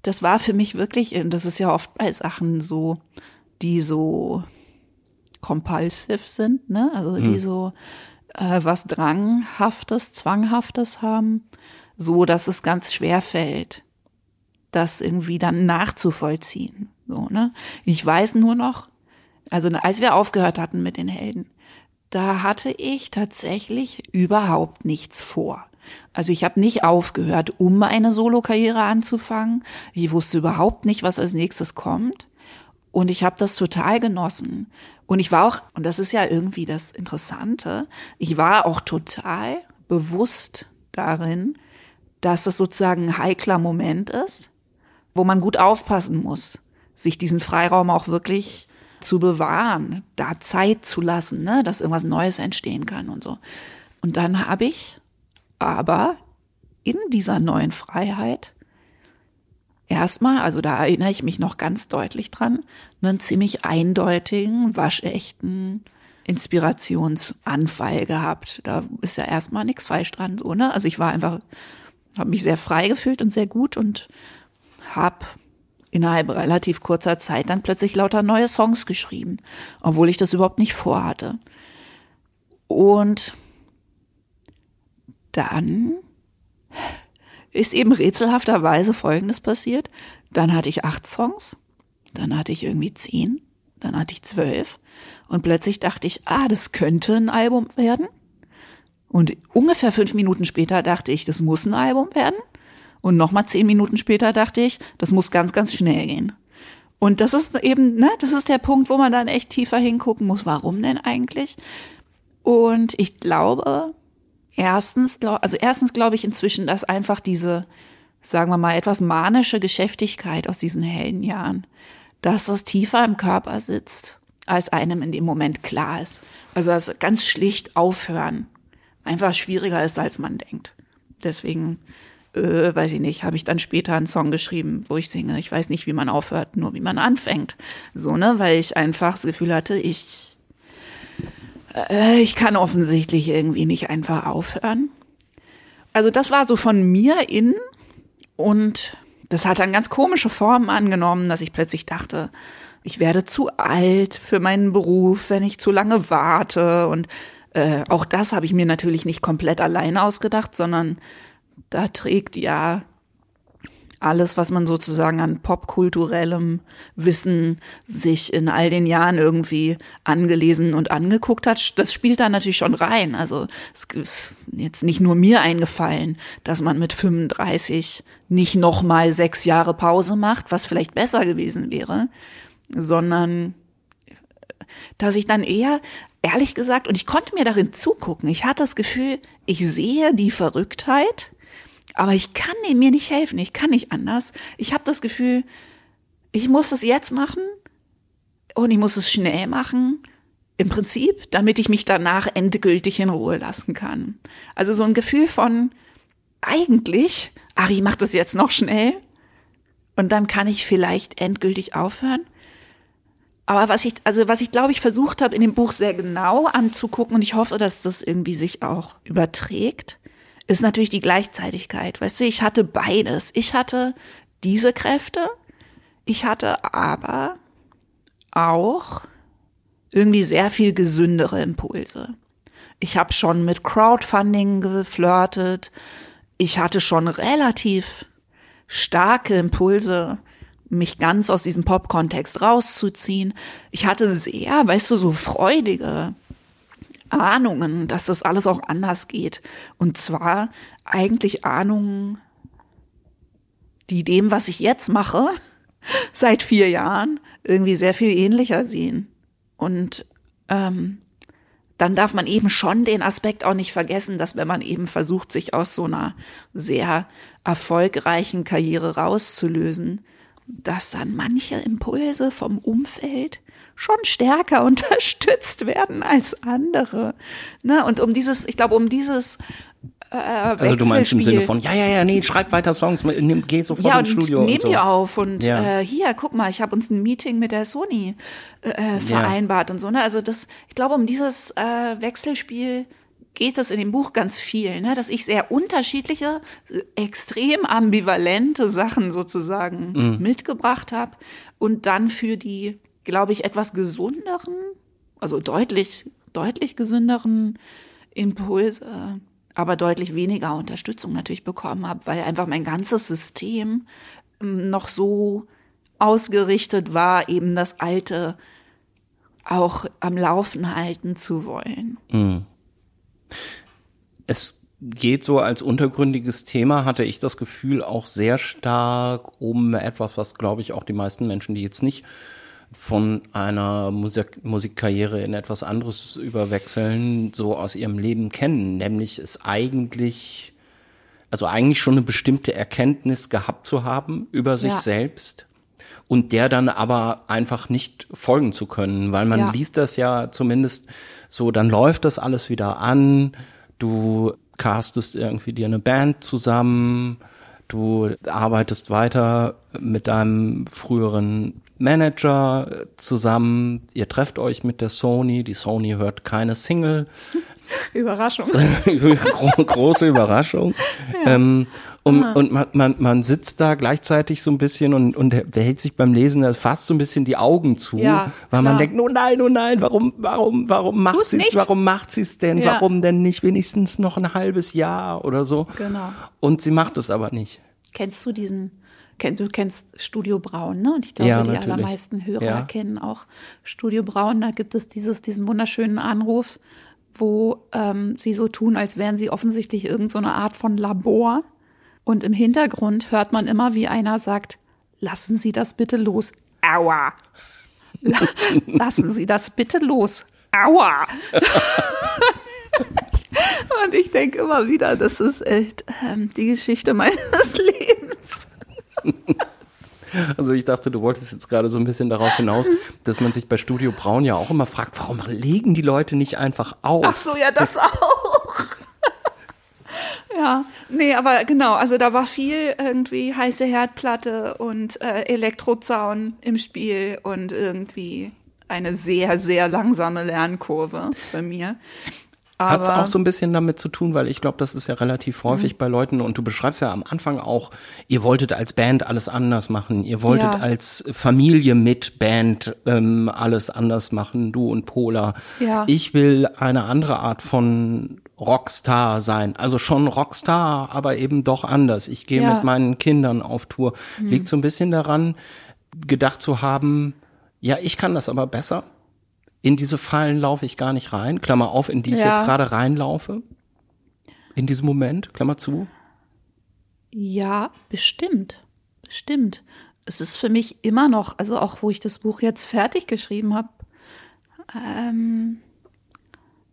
Speaker 1: Das war für mich wirklich, das ist ja oft bei Sachen so, die so compulsive sind, ne? Also die hm. so äh, was Dranghaftes, Zwanghaftes haben, so dass es ganz schwer fällt, das irgendwie dann nachzuvollziehen. So, ne? Ich weiß nur noch, also als wir aufgehört hatten mit den Helden, da hatte ich tatsächlich überhaupt nichts vor. Also ich habe nicht aufgehört, um eine Solokarriere anzufangen. Ich wusste überhaupt nicht, was als nächstes kommt. Und ich habe das total genossen. Und ich war auch, und das ist ja irgendwie das Interessante, ich war auch total bewusst darin, dass es sozusagen ein heikler Moment ist, wo man gut aufpassen muss, sich diesen Freiraum auch wirklich zu bewahren, da Zeit zu lassen, ne, dass irgendwas Neues entstehen kann und so. Und dann habe ich aber in dieser neuen Freiheit erstmal, also da erinnere ich mich noch ganz deutlich dran, einen ziemlich eindeutigen, waschechten Inspirationsanfall gehabt. Da ist ja erstmal nichts falsch dran, so, ne? Also ich war einfach, habe mich sehr frei gefühlt und sehr gut und habe innerhalb relativ kurzer Zeit dann plötzlich lauter neue Songs geschrieben, obwohl ich das überhaupt nicht vorhatte. Und dann ist eben rätselhafterweise Folgendes passiert. Dann hatte ich acht Songs, dann hatte ich irgendwie zehn, dann hatte ich zwölf und plötzlich dachte ich, ah, das könnte ein Album werden. Und ungefähr fünf Minuten später dachte ich, das muss ein Album werden. Und nochmal zehn Minuten später dachte ich, das muss ganz, ganz schnell gehen. Und das ist eben, ne, das ist der Punkt, wo man dann echt tiefer hingucken muss. Warum denn eigentlich? Und ich glaube, Erstens, also erstens glaube ich inzwischen, dass einfach diese, sagen wir mal, etwas manische Geschäftigkeit aus diesen hellen Jahren, dass das tiefer im Körper sitzt, als einem in dem Moment klar ist. Also das ganz schlicht aufhören einfach schwieriger ist, als man denkt. Deswegen, äh, weiß ich nicht, habe ich dann später einen Song geschrieben, wo ich singe, ich weiß nicht, wie man aufhört, nur wie man anfängt. So, ne, weil ich einfach das Gefühl hatte, ich äh, ich kann offensichtlich irgendwie nicht einfach aufhören. Also das war so von mir in und das hat dann ganz komische Formen angenommen, dass ich plötzlich dachte, ich werde zu alt für meinen Beruf, wenn ich zu lange warte. Und äh, auch das habe ich mir natürlich nicht komplett alleine ausgedacht, sondern da trägt ja alles, was man sozusagen an popkulturellem Wissen sich in all den Jahren irgendwie angelesen und angeguckt hat, das spielt da natürlich schon rein. Also es ist jetzt nicht nur mir eingefallen, dass man mit 35 nicht noch mal sechs Jahre Pause macht, was vielleicht besser gewesen wäre, sondern dass ich dann eher ehrlich gesagt, und ich konnte mir darin zugucken, ich hatte das Gefühl, ich sehe die Verrücktheit aber ich kann mir nicht helfen, ich kann nicht anders. Ich habe das Gefühl, ich muss das jetzt machen und ich muss es schnell machen. Im Prinzip, damit ich mich danach endgültig in Ruhe lassen kann. Also so ein Gefühl von eigentlich, ach, ich mach das jetzt noch schnell und dann kann ich vielleicht endgültig aufhören. Aber was ich, also was ich glaube ich versucht habe in dem Buch sehr genau anzugucken und ich hoffe, dass das irgendwie sich auch überträgt, ist natürlich die Gleichzeitigkeit. Weißt du, ich hatte beides. Ich hatte diese Kräfte, ich hatte aber auch irgendwie sehr viel gesündere Impulse. Ich habe schon mit Crowdfunding geflirtet. Ich hatte schon relativ starke Impulse, mich ganz aus diesem Pop-Kontext rauszuziehen. Ich hatte sehr, weißt du, so freudige Ahnungen, dass das alles auch anders geht. Und zwar eigentlich Ahnungen, die dem, was ich jetzt mache, *laughs* seit vier Jahren, irgendwie sehr viel ähnlicher sehen. Und ähm, dann darf man eben schon den Aspekt auch nicht vergessen, dass wenn man eben versucht, sich aus so einer sehr erfolgreichen Karriere rauszulösen, dass dann manche Impulse vom Umfeld schon stärker *laughs* unterstützt werden als andere. Ne? Und um dieses, ich glaube, um dieses äh,
Speaker 4: Also du meinst im Sinne von, ja, ja, ja, nee, schreib weiter Songs, nimm, geh sofort
Speaker 1: ja,
Speaker 4: ins Studio
Speaker 1: nehm
Speaker 4: und so.
Speaker 1: die auf und
Speaker 4: Ja.
Speaker 1: äh, hier, guck mal, ich habe uns ein Meeting mit der Sony äh, vereinbart und so. Ne? Also das, ich glaube, um dieses äh, Wechselspiel geht es in dem Buch ganz viel, ne? dass ich sehr unterschiedliche, äh, extrem ambivalente Sachen sozusagen
Speaker 4: Mhm.
Speaker 1: mitgebracht habe und dann für die, glaube ich, etwas gesünderen, also deutlich, deutlich gesünderen Impulse, aber deutlich weniger Unterstützung natürlich bekommen habe, weil einfach mein ganzes System ähm, noch so ausgerichtet war, eben das Alte auch am Laufen halten zu wollen.
Speaker 4: Es geht so als untergründiges Thema, hatte ich das Gefühl, auch sehr stark um etwas, was, glaube ich, auch die meisten Menschen, die jetzt nicht von einer Musik Musikkarriere in etwas anderes überwechseln, so aus ihrem Leben kennen, nämlich es eigentlich, also eigentlich schon eine bestimmte Erkenntnis gehabt zu haben über sich
Speaker 1: Ja.
Speaker 4: selbst und der dann aber einfach nicht folgen zu können, weil man
Speaker 1: Ja.
Speaker 4: liest das ja zumindest so, dann läuft das alles wieder an, du castest irgendwie dir eine Band zusammen, du arbeitest weiter mit deinem früheren Manager zusammen, ihr trefft euch mit der Sony, die Sony hört keine Single, *laughs*
Speaker 1: Überraschung. *laughs*
Speaker 4: Gro große Überraschung. Ähm, und und man, man, man sitzt da gleichzeitig so ein bisschen und, und der hält sich beim Lesen fast so ein bisschen die Augen zu,
Speaker 1: Ja,
Speaker 4: weil man
Speaker 1: klar.
Speaker 4: denkt, oh nein, oh nein, warum, warum, warum macht sie es, warum macht sie es denn,
Speaker 1: Ja.
Speaker 4: warum denn nicht wenigstens noch ein halbes Jahr oder so?
Speaker 1: Genau.
Speaker 4: Und sie macht es aber nicht.
Speaker 1: Kennst du diesen, du kennst Studio Braun, ne? Und ich glaube,
Speaker 4: Ja,
Speaker 1: die allermeisten Hörer
Speaker 4: Ja.
Speaker 1: kennen auch Studio Braun. Da gibt es dieses, diesen wunderschönen Anruf, wo ähm, sie so tun, als wären sie offensichtlich irgendeine so Art von Labor. Und im Hintergrund hört man immer, wie einer sagt, lassen Sie das bitte los. Aua. La *laughs* lassen Sie das bitte los. Aua. *laughs* Und ich denke immer wieder, das ist echt ähm, die Geschichte meines *laughs* Lebens. *laughs*
Speaker 4: Also ich dachte, du wolltest jetzt gerade so ein bisschen darauf hinaus, dass man sich bei Studio Braun ja auch immer fragt, warum legen die Leute nicht einfach auf?
Speaker 1: Ach so, ja, das auch. *laughs* ja, nee, aber genau, also da war viel irgendwie heiße Herdplatte und äh, Elektrozaun im Spiel und irgendwie eine sehr, sehr langsame Lernkurve bei mir.
Speaker 4: Hat es auch so ein bisschen damit zu tun, weil ich glaube, das ist ja relativ häufig bei Leuten und du beschreibst ja am Anfang auch, ihr wolltet als Band alles anders machen, ihr wolltet
Speaker 1: Ja.
Speaker 4: als Familie mit Band ähm, alles anders machen, du und Pola.
Speaker 1: Ja.
Speaker 4: Ich will eine andere Art von Rockstar sein, also schon Rockstar, aber eben doch anders. Ich gehe
Speaker 1: Ja. Mhm.
Speaker 4: mit meinen Kindern auf Tour. Liegt so ein bisschen daran, gedacht zu haben, ja, ich kann das aber besser. In diese Fallen laufe ich gar nicht rein. Klammer auf, in die ich
Speaker 1: Ja.
Speaker 4: jetzt gerade reinlaufe. In diesem Moment, Klammer zu.
Speaker 1: Ja, bestimmt. Bestimmt. Es ist für mich immer noch, also auch wo ich das Buch jetzt fertig geschrieben habe, ähm,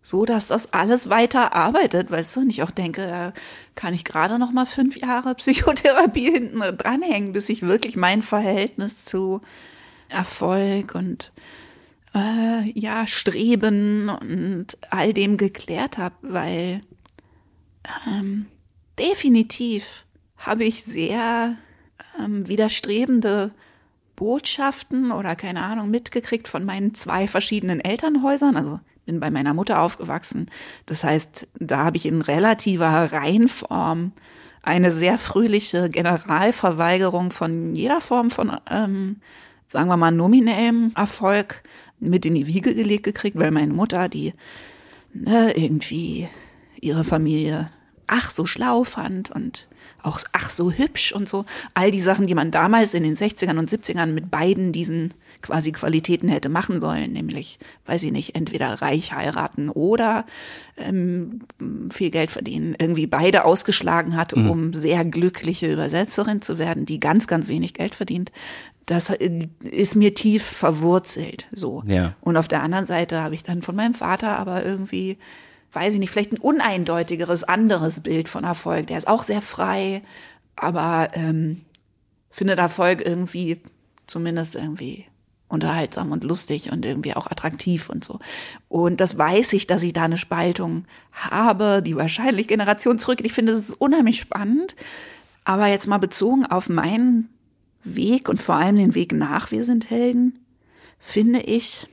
Speaker 1: so, dass das alles weiter arbeitet, weißt du? Und ich auch denke, da kann ich gerade noch mal fünf Jahre Psychotherapie *laughs* hinten dranhängen, bis ich wirklich mein Verhältnis zu Erfolg und äh, ja, Streben und all dem geklärt habe, weil ähm, definitiv habe ich sehr ähm, widerstrebende Botschaften oder keine Ahnung mitgekriegt von meinen zwei verschiedenen Elternhäusern. Also bin bei meiner Mutter aufgewachsen. Das heißt, da habe ich in relativer Reihenform eine sehr fröhliche Generalverweigerung von jeder Form von, ähm, sagen wir mal, nominellem Erfolg mit in die Wiege gelegt gekriegt, weil meine Mutter, die ne, irgendwie ihre Familie ach so schlau fand und auch ach so hübsch und so. All die Sachen, die man damals in den 60ern und 70ern mit beiden diesen quasi Qualitäten hätte machen sollen, nämlich, weiß ich nicht, entweder reich heiraten oder ähm, viel Geld verdienen, irgendwie beide ausgeschlagen hat, mhm. um sehr glückliche Übersetzerin zu werden, die ganz, ganz wenig Geld verdient. Das äh, ist mir tief verwurzelt, so.
Speaker 4: Ja.
Speaker 1: Und auf der anderen Seite habe ich dann von meinem Vater aber irgendwie weiß ich nicht, vielleicht ein uneindeutigeres, anderes Bild von Erfolg. Der ist auch sehr frei, aber ähm, findet Erfolg irgendwie zumindest irgendwie unterhaltsam und lustig und irgendwie auch attraktiv und so. Und das weiß ich, dass ich da eine Spaltung habe, die wahrscheinlich Generationen zurückgeht. Ich finde, es ist unheimlich spannend. Aber jetzt mal bezogen auf meinen Weg und vor allem den Weg nach Wir sind Helden, finde ich,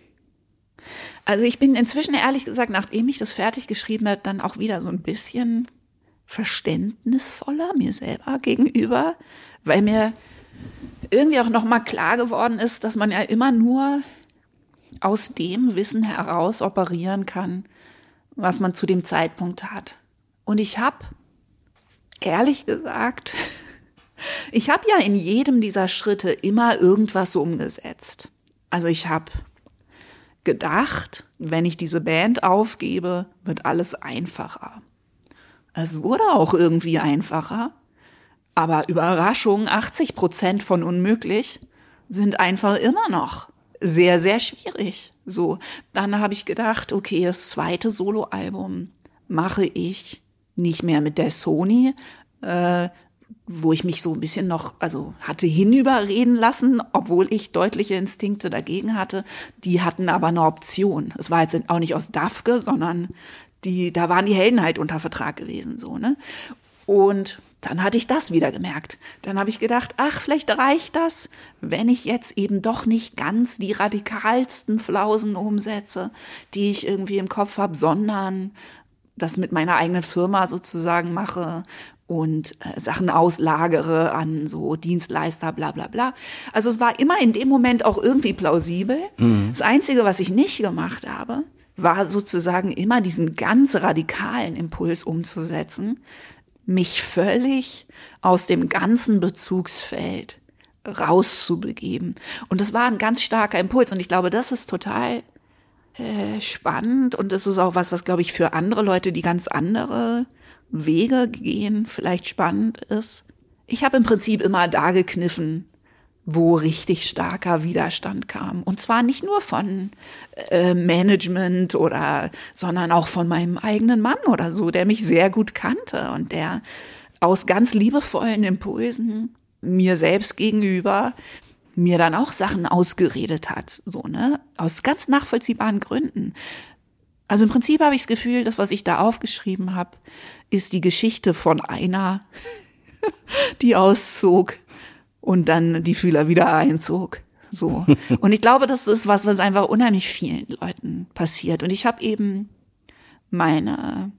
Speaker 1: also ich bin inzwischen ehrlich gesagt, nachdem ich das fertig geschrieben habe, dann auch wieder so ein bisschen verständnisvoller mir selber gegenüber, weil mir irgendwie auch nochmal klar geworden ist, dass man ja immer nur aus dem Wissen heraus operieren kann, was man zu dem Zeitpunkt hat. Und ich habe, ehrlich gesagt, *laughs* ich habe ja in jedem dieser Schritte immer irgendwas umgesetzt. Also ich habe gedacht, wenn ich diese Band aufgebe, wird alles einfacher. Es wurde auch irgendwie einfacher. Aber Überraschung, 80 Prozent von unmöglich sind einfach immer noch sehr, sehr schwierig. So, dann habe ich gedacht, okay, das zweite Soloalbum mache ich nicht mehr mit der Sony, äh, wo ich mich so ein bisschen noch, also hatte hinüberreden lassen, obwohl ich deutliche Instinkte dagegen hatte. Die hatten aber eine Option. Es war jetzt auch nicht aus Dafke, sondern die, da waren die Helden halt unter Vertrag gewesen, so, ne? Und dann hatte ich das wieder gemerkt. Dann habe ich gedacht, ach, vielleicht reicht das, wenn ich jetzt eben doch nicht ganz die radikalsten Flausen umsetze, die ich irgendwie im Kopf habe, sondern das mit meiner eigenen Firma sozusagen mache und äh, Sachen auslagere an so Dienstleister, bla bla bla. Also es war immer in dem Moment auch irgendwie plausibel. Mhm. Das Einzige, was ich nicht gemacht habe, war sozusagen immer diesen ganz radikalen Impuls umzusetzen, mich völlig aus dem ganzen Bezugsfeld rauszubegeben. Und das war ein ganz starker Impuls. Und ich glaube, das ist total äh, spannend. Und das ist auch was, was, glaube ich, für andere Leute, die ganz andere Wege gehen, vielleicht spannend ist. Ich habe im Prinzip immer da gekniffen, wo richtig starker Widerstand kam. Und zwar nicht nur von äh, Management oder, sondern auch von meinem eigenen Mann oder so, der mich sehr gut kannte und der aus ganz liebevollen Impulsen mir selbst gegenüber mir dann auch Sachen ausgeredet hat, so, ne? Aus ganz nachvollziehbaren Gründen. Also im Prinzip habe ich das Gefühl, das, was ich da aufgeschrieben habe, ist die Geschichte von einer, *laughs* die auszog und dann die Fühler wieder einzog. So. *laughs* Und ich glaube, das ist was, was einfach unheimlich vielen Leuten passiert. Und ich habe eben meine,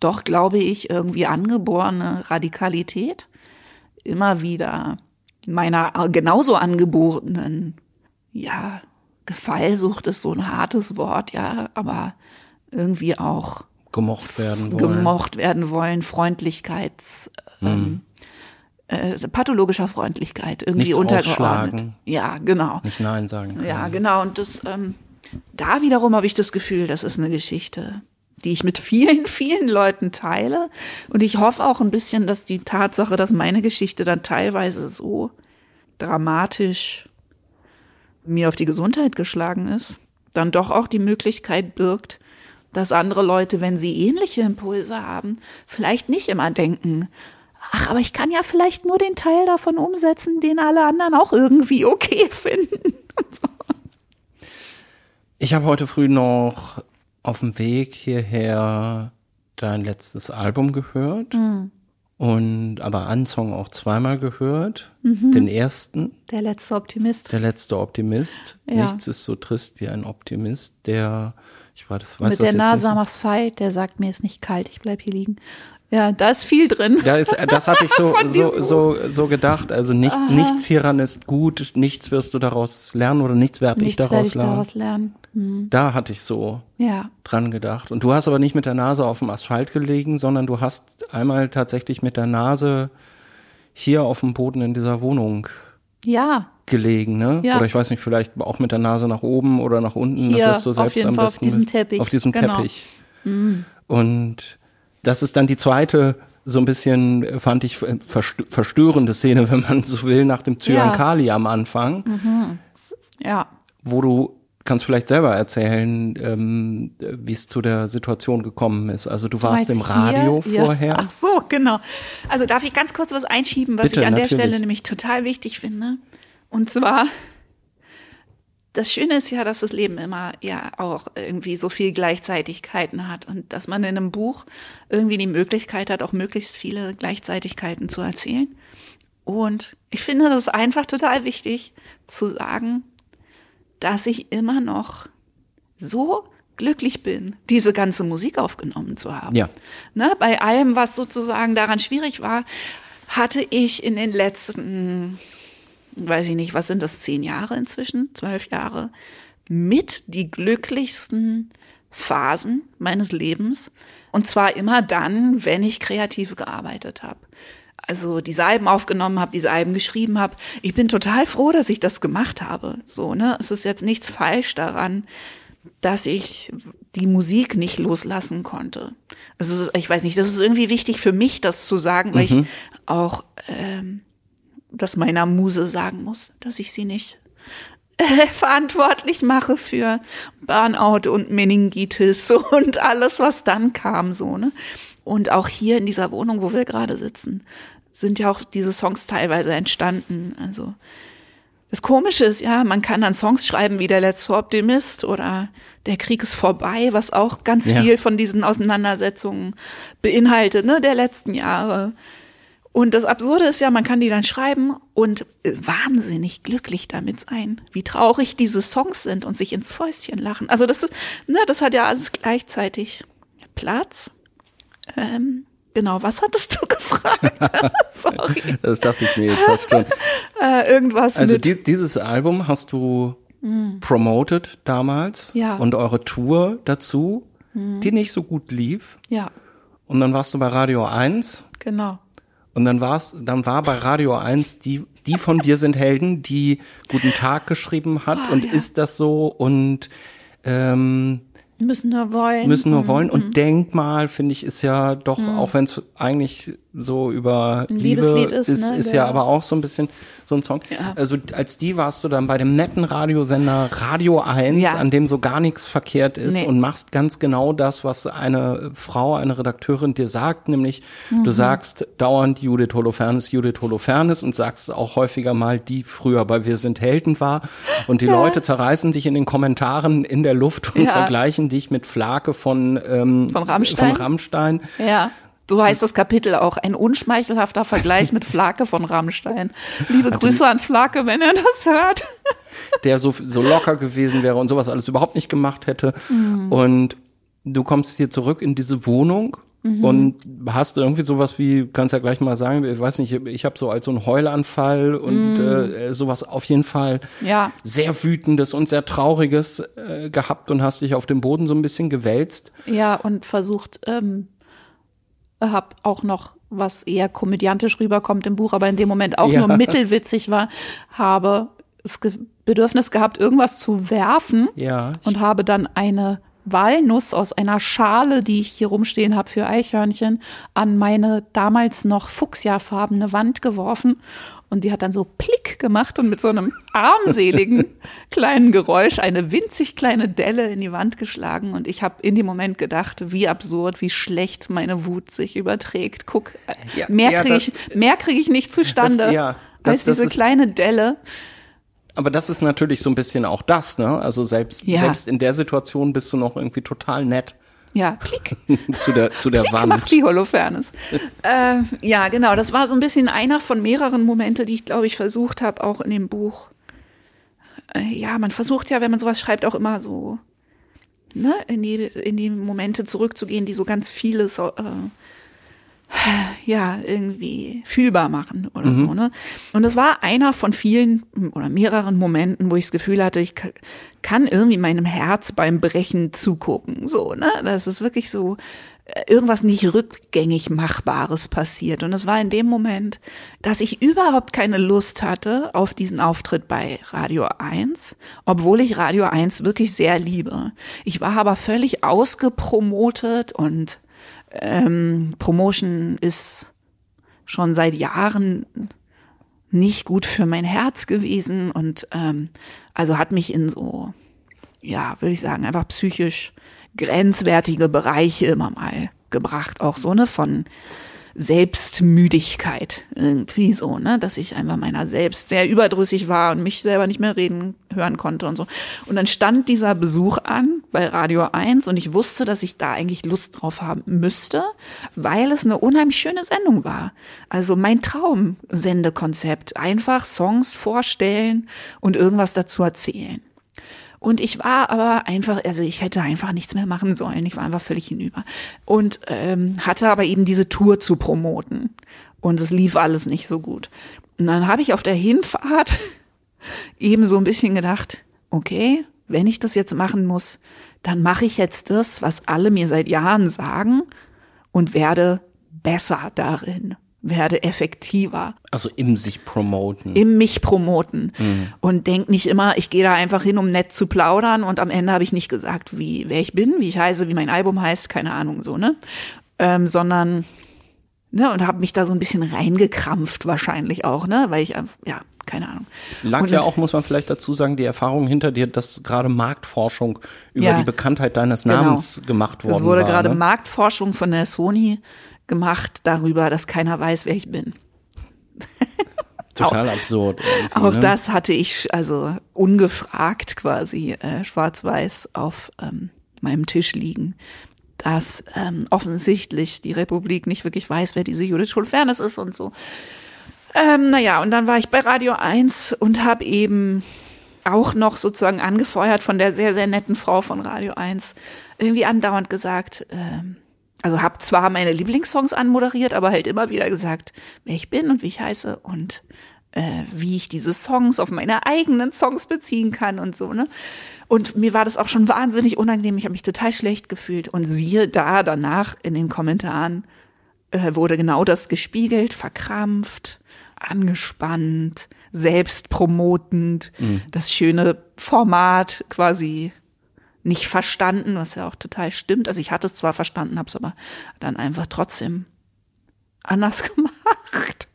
Speaker 1: doch glaube ich, irgendwie angeborene Radikalität immer wieder meiner genauso angeborenen, ja, Gefallsucht ist so ein hartes Wort, ja, aber irgendwie auch
Speaker 4: gemocht werden wollen.
Speaker 1: Gemocht werden wollen, Freundlichkeits, mhm. ähm, äh, pathologischer Freundlichkeit irgendwie
Speaker 4: Nichts
Speaker 1: untergeordnet. Ja, genau.
Speaker 4: Nicht Nein sagen.
Speaker 1: Können. Ja, genau. Und das, ähm, da wiederum habe ich das Gefühl, das ist eine Geschichte, die ich mit vielen, *laughs* vielen Leuten teile. Und ich hoffe auch ein bisschen, dass die Tatsache, dass meine Geschichte dann teilweise so dramatisch mir auf die Gesundheit geschlagen ist, dann doch auch die Möglichkeit birgt, dass andere Leute, wenn sie ähnliche Impulse haben, vielleicht nicht immer denken, ach, aber ich kann ja vielleicht nur den Teil davon umsetzen, den alle anderen auch irgendwie okay *laughs* finden.
Speaker 4: Ich habe heute früh noch auf dem Weg hierher dein letztes Album gehört. Mhm. Und aber Song auch zweimal gehört. Mhm. Den ersten.
Speaker 1: Der letzte Optimist.
Speaker 4: Der letzte Optimist. Ja. Nichts ist so trist wie ein Optimist, der ich war das, weiß
Speaker 1: Mit
Speaker 4: das
Speaker 1: der Nase am Asphalt, der sagt, mir ist nicht kalt, ich bleib hier liegen. Ja, da ist viel drin.
Speaker 4: Da ist, das hatte ich so, *laughs* so, so, so gedacht. Also nicht, nichts hieran ist gut, nichts wirst du daraus lernen oder nichts werde ich
Speaker 1: Nichts werde
Speaker 4: daraus
Speaker 1: ich
Speaker 4: lernen.
Speaker 1: daraus lernen. Hm.
Speaker 4: Da hatte ich so
Speaker 1: Ja.
Speaker 4: dran gedacht. Und du hast aber nicht mit der Nase auf dem Asphalt gelegen, sondern du hast einmal tatsächlich mit der Nase hier auf dem Boden in dieser Wohnung
Speaker 1: Ja.
Speaker 4: gelegen, ne?
Speaker 1: Ja.
Speaker 4: Oder ich weiß nicht, vielleicht auch mit der Nase nach oben oder nach unten.
Speaker 1: Hier,
Speaker 4: das wirst du
Speaker 1: auf
Speaker 4: selbst am
Speaker 1: Fall auf
Speaker 4: besten
Speaker 1: diesem. Teppich,
Speaker 4: Auf diesem
Speaker 1: genau.
Speaker 4: Teppich. Und das ist dann die zweite so ein bisschen, äh, fand ich, verst- verstörende Szene, *laughs* wenn man so will, nach dem Zyankali am Anfang,
Speaker 1: Ja.
Speaker 4: wo du kannst vielleicht selber erzählen, ähm, wie es zu der Situation gekommen ist. Also du warst im Radio
Speaker 1: hier? Ja.
Speaker 4: vorher.
Speaker 1: Ach so, genau. Also darf ich ganz kurz was einschieben, was
Speaker 4: Bitte,
Speaker 1: ich an
Speaker 4: natürlich.
Speaker 1: der Stelle nämlich total wichtig finde. Und zwar, das Schöne ist ja, dass das Leben immer ja auch irgendwie so viel Gleichzeitigkeiten hat und dass man in einem Buch irgendwie die Möglichkeit hat, auch möglichst viele Gleichzeitigkeiten zu erzählen. Und ich finde das einfach total wichtig zu sagen, dass ich immer noch so glücklich bin, diese ganze Musik aufgenommen zu haben.
Speaker 4: Ja.
Speaker 1: Ne, bei allem, was sozusagen daran schwierig war, hatte ich in den letzten, weiß ich nicht, was sind das, zehn Jahre inzwischen, zwölf Jahre, mit die glücklichsten Phasen meines Lebens. Und zwar immer dann, wenn ich kreativ gearbeitet habe. Also diese Alben aufgenommen habe, diese Alben geschrieben habe. Ich bin total froh, dass ich das gemacht habe. So, ne? Es ist jetzt nichts falsch daran, dass ich die Musik nicht loslassen konnte. Also ich weiß nicht, das ist irgendwie wichtig für mich, das zu sagen, weil ich auch ähm, das meiner Muse sagen muss, dass ich sie nicht äh, *laughs* verantwortlich mache für Burnout und Meningitis *laughs* und alles, was dann kam, so, ne? Und auch hier in dieser Wohnung, wo wir gerade sitzen, sind ja auch diese Songs teilweise entstanden. Also das Komische ist, ja, man kann dann Songs schreiben wie Der letzte Optimist oder Der Krieg ist vorbei, was auch ganz
Speaker 4: Ja.
Speaker 1: viel von diesen Auseinandersetzungen beinhaltet, ne, der letzten Jahre. Und das Absurde ist ja, man kann die dann schreiben und äh, wahnsinnig glücklich damit sein, wie traurig diese Songs sind und sich ins Fäustchen lachen. Also das ist, ne, das hat ja alles gleichzeitig Platz. Ähm, genau, was hattest du *laughs* gefragt? *laughs* Sorry.
Speaker 4: Das dachte ich mir jetzt fast schon. *laughs*
Speaker 1: Äh, irgendwas
Speaker 4: Also die, dieses Album hast du promoted damals
Speaker 1: Ja.
Speaker 4: und eure Tour dazu, die nicht so gut lief.
Speaker 1: Ja,
Speaker 4: Und dann warst du bei Radio 1
Speaker 1: genau.
Speaker 4: Und dann war's, dann war bei Radio 1 die, die von Wir sind Helden, die Guten Tag geschrieben hat
Speaker 1: Ah,
Speaker 4: und
Speaker 1: ja.
Speaker 4: ist das so und ähm,
Speaker 1: Müssen nur wollen.
Speaker 4: müssen nur wollen.
Speaker 1: Mhm.
Speaker 4: Und Denkmal, finde ich, ist ja doch, auch wenn es eigentlich so über
Speaker 1: Ein
Speaker 4: Liebe ist,
Speaker 1: ist,
Speaker 4: ist,
Speaker 1: ne,
Speaker 4: ja
Speaker 1: der-
Speaker 4: aber auch so ein bisschen so ein Song.
Speaker 1: Ja.
Speaker 4: Also als die warst du dann bei dem netten Radiosender Radio 1,
Speaker 1: Ja.
Speaker 4: an dem so gar nichts verkehrt ist
Speaker 1: Nee.
Speaker 4: und machst ganz genau das, was eine Frau, eine Redakteurin dir sagt, nämlich
Speaker 1: Mhm.
Speaker 4: du sagst dauernd Judith Holofernes, Judith Holofernes und sagst auch häufiger mal, die früher bei Wir sind Helden war und die *laughs* Leute zerreißen dich in den Kommentaren in der Luft und
Speaker 1: Ja.
Speaker 4: vergleichen dich mit Flake von, ähm,
Speaker 1: Von Rammstein?
Speaker 4: Von Rammstein.
Speaker 1: Ja. So heißt das Kapitel auch. Ein unschmeichelhafter Vergleich mit Flake von Rammstein. Liebe Grüße an Flake, wenn er das hört.
Speaker 4: der so, so locker gewesen wäre und sowas alles überhaupt nicht gemacht hätte.
Speaker 1: Mhm.
Speaker 4: Und du kommst hier zurück in diese Wohnung
Speaker 1: Mhm.
Speaker 4: und hast irgendwie sowas wie, kannst ja gleich mal sagen, ich weiß nicht, ich habe so als so einen Heulanfall und äh, sowas auf jeden Fall
Speaker 1: Mhm. Ja.
Speaker 4: sehr wütendes und sehr trauriges äh, gehabt und hast dich auf dem Boden so ein bisschen gewälzt.
Speaker 1: Ja, und versucht, ähm, hab auch noch, was eher komödiantisch rüberkommt im Buch, aber in dem Moment auch
Speaker 4: Ja.
Speaker 1: nur mittelwitzig war, habe das Bedürfnis gehabt, irgendwas zu werfen
Speaker 4: Ja.
Speaker 1: und habe dann eine Walnuss aus einer Schale, die ich hier rumstehen habe für Eichhörnchen, an meine damals noch fuchsiafarbene Wand geworfen. Und die hat dann so Plick gemacht und mit so einem armseligen *laughs* kleinen Geräusch eine winzig kleine Delle in die Wand geschlagen. Und ich habe in dem Moment gedacht, wie absurd, wie schlecht meine Wut sich überträgt. Guck,
Speaker 4: Ja,
Speaker 1: mehr
Speaker 4: ja,
Speaker 1: kriege ich, mehr krieg ich nicht zustande
Speaker 4: Das- ja, das-
Speaker 1: als
Speaker 4: das
Speaker 1: diese
Speaker 4: ist-
Speaker 1: kleine Delle.
Speaker 4: Aber das ist natürlich so ein bisschen auch das, ne? Also selbst, selbst in der Situation bist du noch irgendwie total nett
Speaker 1: Ja, Klick. *laughs*
Speaker 4: zu der, zu der
Speaker 1: Klick
Speaker 4: Wand.
Speaker 1: macht die Holofernes. äh, ja, genau. Das war so ein bisschen einer von mehreren Momente, die ich, glaube ich, versucht habe, auch in dem Buch. Äh, ja, man versucht ja, wenn man sowas schreibt, auch immer so ne, in, die, in die Momente zurückzugehen, die so ganz vieles äh, ja, irgendwie fühlbar machen oder mhm. so, ne? Und das war einer von vielen oder mehreren Momenten, wo ich das Gefühl hatte, ich kann irgendwie meinem Herz beim Brechen zugucken, so, ne? Das ist wirklich so äh, irgendwas nicht rückgängig Machbares passiert. Und es war in dem Moment, dass ich überhaupt keine Lust hatte auf diesen Auftritt bei Radio 1, obwohl ich Radio 1 wirklich sehr liebe. Ich war aber völlig ausgepromotet und ähm, Promotion ist schon seit Jahren nicht gut für mein Herz gewesen und ähm, also hat mich in so, ja, würde ich sagen, einfach psychisch grenzwertige Bereiche immer mal gebracht. Auch so, ne, von Selbstmüdigkeit irgendwie so, ne, dass ich einfach meiner selbst sehr überdrüssig war und mich selber nicht mehr reden hören konnte und so. Und dann stand dieser Besuch an bei Radio 1 und ich wusste, dass ich da eigentlich Lust drauf haben müsste, weil es eine unheimlich schöne Sendung war. Also mein Traumsendekonzept, einfach Songs vorstellen und irgendwas dazu erzählen. Und ich war aber einfach, also ich hätte einfach nichts mehr machen sollen. Ich war einfach völlig hinüber. Und ähm, hatte aber eben diese Tour zu promoten. Und es lief alles nicht so gut. Und dann habe ich auf der Hinfahrt *laughs* eben so ein bisschen gedacht, okay, wenn ich das jetzt machen muss, dann mache ich jetzt das, was alle mir seit Jahren sagen und werde besser darin werde effektiver.
Speaker 4: Also im sich promoten.
Speaker 1: Im mich promoten. Mhm. Und denk nicht immer, ich gehe da einfach hin, um nett zu plaudern und am Ende habe ich nicht gesagt, wie wer ich bin, wie ich heiße, wie mein Album heißt, keine Ahnung so, ne? Ähm, sondern ne, und habe mich da so ein bisschen reingekrampft wahrscheinlich auch, ne, weil ich ja, keine Ahnung.
Speaker 4: Lag und, ja auch, muss man vielleicht dazu sagen, die Erfahrung hinter dir, dass gerade Marktforschung über ja, die Bekanntheit deines genau. Namens genau. gemacht worden war. Es
Speaker 1: wurde gerade
Speaker 4: ne?
Speaker 1: Marktforschung von der Sony gemacht darüber, dass keiner weiß, wer ich bin. *laughs*
Speaker 4: Total auch, absurd.
Speaker 1: Auch ne? das hatte ich also ungefragt quasi äh, schwarz-weiß auf ähm, meinem Tisch liegen, dass ähm, offensichtlich die Republik nicht wirklich weiß, wer diese Judith Holofernes ist und so. Ähm, naja, und dann war ich bei Radio 1 und habe eben auch noch sozusagen angefeuert von der sehr, sehr netten Frau von Radio 1 irgendwie andauernd gesagt, ähm, also habe zwar meine Lieblingssongs anmoderiert, aber halt immer wieder gesagt, wer ich bin und wie ich heiße und äh, wie ich diese Songs auf meine eigenen Songs beziehen kann und so, ne? Und mir war das auch schon wahnsinnig unangenehm. Ich habe mich total schlecht gefühlt. Und siehe da, danach in den Kommentaren äh, wurde genau das gespiegelt, verkrampft, angespannt, selbstpromotend, mhm. das schöne Format quasi nicht verstanden, was ja auch total stimmt. Also ich hatte es zwar verstanden, habe es aber dann einfach trotzdem anders *laughs* gemacht.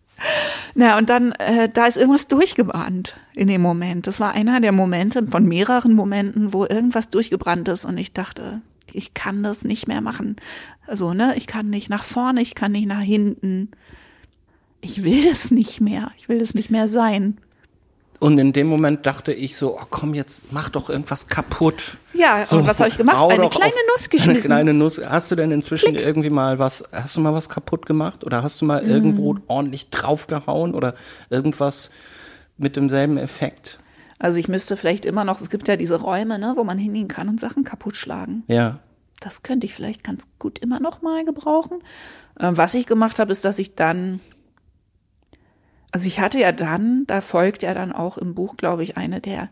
Speaker 1: Na, und dann, äh, da ist irgendwas durchgebrannt in dem Moment. Das war einer der Momente von mehreren Momenten, wo irgendwas durchgebrannt ist und ich dachte, ich kann das nicht mehr machen. Also, ne, ich kann nicht nach vorne, ich kann nicht nach hinten. Ich will das nicht mehr. Ich will das nicht mehr sein.
Speaker 4: Und in dem Moment dachte ich so, oh komm, jetzt mach doch irgendwas kaputt.
Speaker 1: Ja, so, und was habe ich gemacht? Eine kleine Nuss *laughs* geschmissen. Eine
Speaker 4: kleine Nuss. Hast du denn inzwischen Klick. irgendwie mal was, hast du mal was kaputt gemacht? Oder hast du mal mm. irgendwo ordentlich draufgehauen? Oder irgendwas mit demselben Effekt?
Speaker 1: Also ich müsste vielleicht immer noch, es gibt ja diese Räume, ne, wo man hingehen kann und Sachen kaputt schlagen.
Speaker 4: Ja.
Speaker 1: Das könnte ich vielleicht ganz gut immer noch mal gebrauchen. Äh, was ich gemacht habe, ist, dass ich dann also ich hatte ja dann, da folgt ja dann auch im Buch, glaube ich, eine der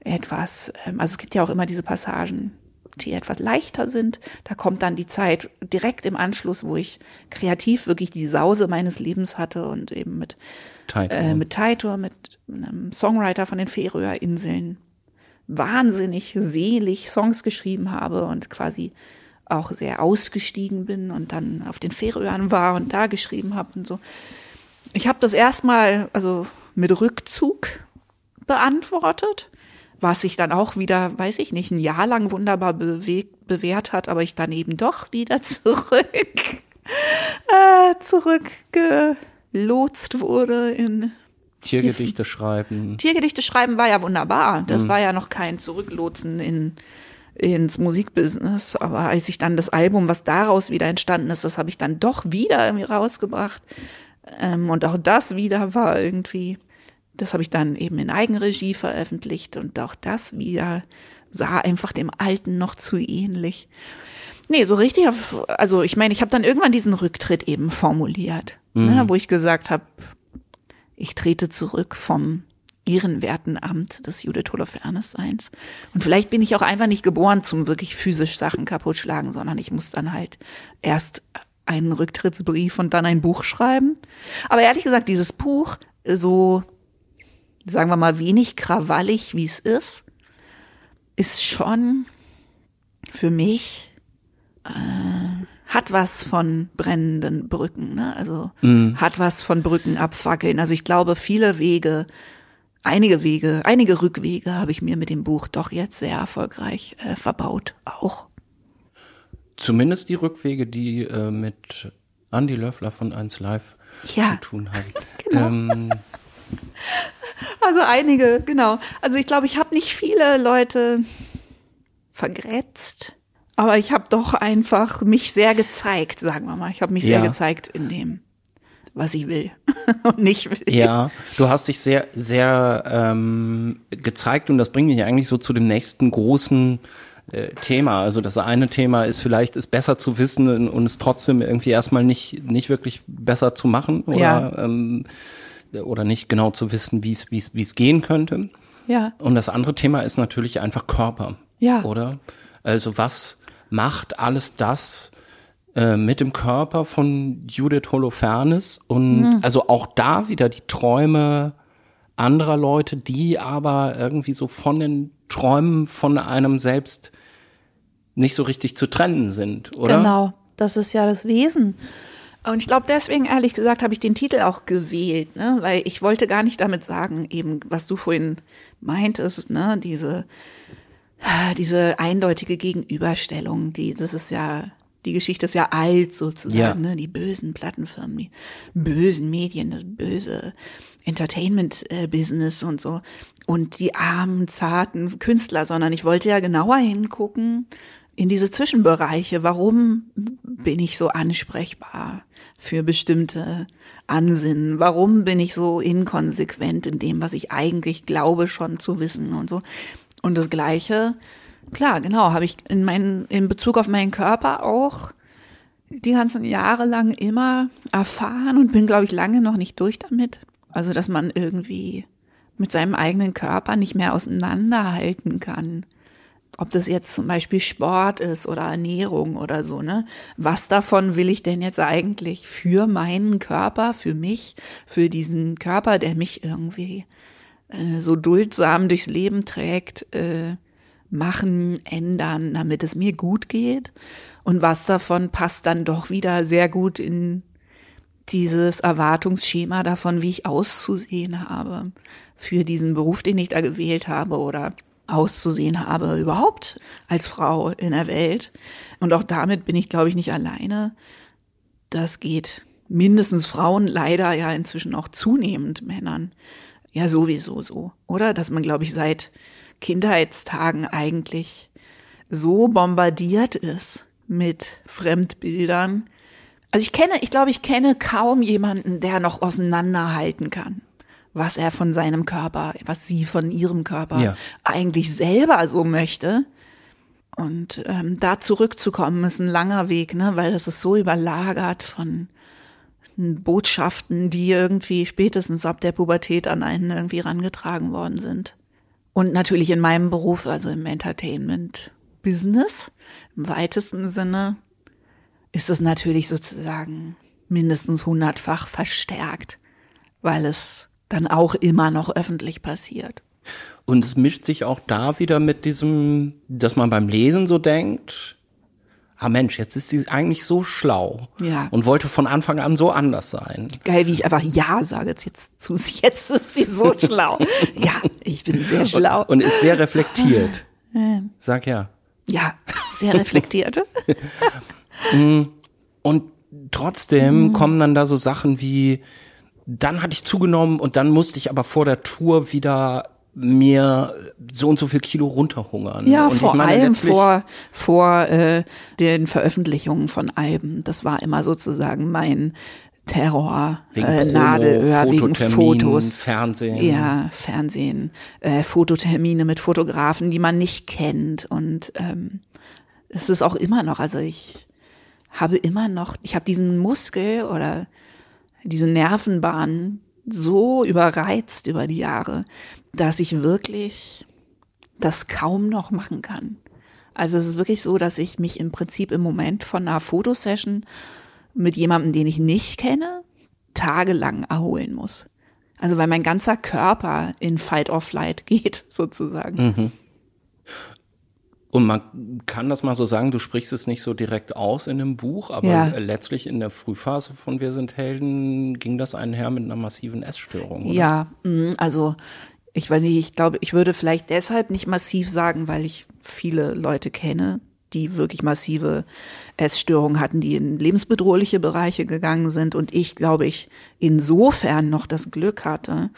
Speaker 1: etwas, ähm, also es gibt ja auch immer diese Passagen, die etwas leichter sind. Da kommt dann die Zeit direkt im Anschluss, wo ich kreativ wirklich die Sause meines Lebens hatte und eben mit Taitor, äh, mit, Taitor, mit einem Songwriter von den Färöer Inseln wahnsinnig selig Songs geschrieben habe und quasi auch sehr ausgestiegen bin und dann auf den Färöern war und da geschrieben habe und so. Ich habe das erstmal also mit Rückzug beantwortet, was sich dann auch wieder, weiß ich nicht, ein Jahr lang wunderbar bewegt, bewährt hat, aber ich dann eben doch wieder *laughs* zurück äh, zurückgelotst wurde in
Speaker 4: Tiergedichte schreiben.
Speaker 1: Tiergedichte schreiben war ja wunderbar. Das mhm. war ja noch kein Zurücklotsen in ins Musikbusiness. Aber als ich dann das Album, was daraus wieder entstanden ist, das habe ich dann doch wieder irgendwie rausgebracht. Ähm, und auch das wieder war irgendwie, das habe ich dann eben in Eigenregie veröffentlicht und auch das wieder sah einfach dem Alten noch zu ähnlich. Nee, so richtig, auf, also ich meine, ich habe dann irgendwann diesen Rücktritt eben formuliert, ne, wo ich gesagt habe, ich trete zurück vom ehrenwerten Amt des Judith Holofernes-Seins. Und vielleicht bin ich auch einfach nicht geboren zum wirklich physisch Sachen kaputt schlagen, sondern ich muss dann halt erst einen Rücktrittsbrief und dann ein Buch schreiben. Aber ehrlich gesagt, dieses Buch, so, sagen wir mal, wenig krawallig, wie es ist, ist schon für mich äh, hat was von brennenden Brücken, ne? Also hat was von Brücken abfackeln. Also ich glaube, viele Wege, einige Wege, einige Rückwege habe ich mir mit dem Buch doch jetzt sehr erfolgreich äh, verbaut. Auch.
Speaker 4: Zumindest die Rückwege, die äh, mit Andy Löffler von 1 Live
Speaker 1: Ja.
Speaker 4: zu tun haben. *laughs*
Speaker 1: Genau.
Speaker 4: Ähm,
Speaker 1: Also einige, genau. Also ich glaube, ich habe nicht viele Leute vergrätzt, aber ich habe doch einfach mich sehr gezeigt, sagen wir mal. Ich habe mich sehr
Speaker 4: Ja.
Speaker 1: gezeigt in dem, was ich will *laughs* und nicht will.
Speaker 4: Ja, du hast dich sehr, sehr ähm, gezeigt und das bringt mich eigentlich so zu dem nächsten großen äh, Thema. Also das eine Thema ist vielleicht, es besser zu wissen und, es trotzdem irgendwie erstmal nicht, nicht wirklich besser zu machen oder,
Speaker 1: Ja.
Speaker 4: ähm, oder nicht genau zu wissen, wie es, wie es, wie es gehen könnte.
Speaker 1: Ja.
Speaker 4: Und das andere Thema ist natürlich einfach Körper.
Speaker 1: Ja.
Speaker 4: Oder? Also was macht alles das äh, mit dem Körper von Judith Holofernes und
Speaker 1: Mhm.
Speaker 4: also auch da wieder die Träume anderer Leute, die aber irgendwie so von den Träumen von einem selbst nicht so richtig zu trennen sind, oder?
Speaker 1: Genau, das ist ja das Wesen. Und ich glaube, deswegen, ehrlich gesagt, habe ich den Titel auch gewählt, ne? weil ich wollte gar nicht damit sagen, eben, was du vorhin meintest, ne? diese, diese eindeutige Gegenüberstellung, die, das ist ja, die Geschichte ist ja alt sozusagen,
Speaker 4: Ja.
Speaker 1: ne? die bösen Plattenfirmen, die bösen Medien, das böse Entertainment-Business und so und die armen, zarten Künstler, sondern ich wollte ja genauer hingucken in diese Zwischenbereiche. Warum bin ich so ansprechbar für bestimmte Ansinnen? Warum bin ich so inkonsequent in dem, was ich eigentlich glaube schon zu wissen und so? Und das Gleiche, klar, genau, habe ich in meinen, in Bezug auf meinen Körper auch die ganzen Jahre lang immer erfahren und bin, glaube ich, lange noch nicht durch damit. Also, dass man irgendwie mit seinem eigenen Körper nicht mehr auseinanderhalten kann. Ob das jetzt zum Beispiel Sport ist oder Ernährung oder so, ne? Was davon will ich denn jetzt eigentlich für meinen Körper, für mich, für diesen Körper, der mich irgendwie äh, so duldsam durchs Leben trägt, äh, machen, ändern, damit es mir gut geht? Und was davon passt dann doch wieder sehr gut in dieses Erwartungsschema davon, wie ich auszusehen habe für diesen Beruf, den ich da gewählt habe oder auszusehen habe überhaupt als Frau in der Welt. Und auch damit bin ich, glaube ich, nicht alleine. Das geht mindestens Frauen, leider ja inzwischen auch zunehmend Männern. Ja, sowieso so, oder? Dass man, glaube ich, seit Kindheitstagen eigentlich so bombardiert ist mit Fremdbildern. Also ich kenne, ich glaube, ich kenne kaum jemanden, der noch auseinanderhalten kann, was er von seinem Körper, was sie von ihrem Körper
Speaker 4: Ja.
Speaker 1: eigentlich selber so möchte. Und ähm, da zurückzukommen ist ein langer Weg, ne, weil das ist so überlagert von Botschaften, die irgendwie spätestens ab der Pubertät an einen irgendwie rangetragen worden sind. Und natürlich in meinem Beruf, also im Entertainment-Business, im weitesten Sinne, ist es natürlich sozusagen mindestens hundertfach verstärkt, weil es dann auch immer noch öffentlich passiert.
Speaker 4: Und es mischt sich auch da wieder mit diesem, dass man beim Lesen so denkt, ah Mensch, jetzt ist sie eigentlich so schlau
Speaker 1: Ja.
Speaker 4: und wollte von Anfang an so anders sein.
Speaker 1: Geil, wie ich einfach Ja sage jetzt, jetzt zu sie. *laughs* Jetzt ist sie so schlau. Ja, ich bin sehr schlau.
Speaker 4: Und ist sehr reflektiert. Sag ja.
Speaker 1: ja, sehr reflektiert. *laughs*
Speaker 4: Und trotzdem kommen dann da so Sachen wie, dann hatte ich zugenommen und dann musste ich aber vor der Tour wieder mir so und so viel Kilo runterhungern.
Speaker 1: Ja,
Speaker 4: und
Speaker 1: vor
Speaker 4: ich meine,
Speaker 1: allem vor, vor äh, den Veröffentlichungen von Alben. Das war immer sozusagen mein Terror,
Speaker 4: Wegen
Speaker 1: äh, Nadelöhr, wegen Fotos.
Speaker 4: Fernsehen.
Speaker 1: Ja, Fernsehen, äh, Fototermine mit Fotografen, die man nicht kennt und ähm, es ist auch immer noch, also ich habe immer noch, ich habe diesen Muskel oder diese Nervenbahn so überreizt über die Jahre, dass ich wirklich das kaum noch machen kann. Also es ist wirklich so, dass ich mich im Prinzip im Moment von einer Fotosession mit jemandem, den ich nicht kenne, tagelang erholen muss. Also weil mein ganzer Körper in Fight or Flight *laughs* geht, sozusagen.
Speaker 4: Mhm. Und man kann das mal so sagen, du sprichst es nicht so direkt aus in dem Buch, aber
Speaker 1: Ja.
Speaker 4: letztlich in der Frühphase von Wir sind Helden ging das einher mit einer massiven Essstörung, oder?
Speaker 1: Ja, mm, also ich weiß nicht, ich glaube, ich würde vielleicht deshalb nicht massiv sagen, weil ich viele Leute kenne, die wirklich massive Essstörungen hatten, die in lebensbedrohliche Bereiche gegangen sind. Und ich glaube, ich insofern noch das Glück hatte,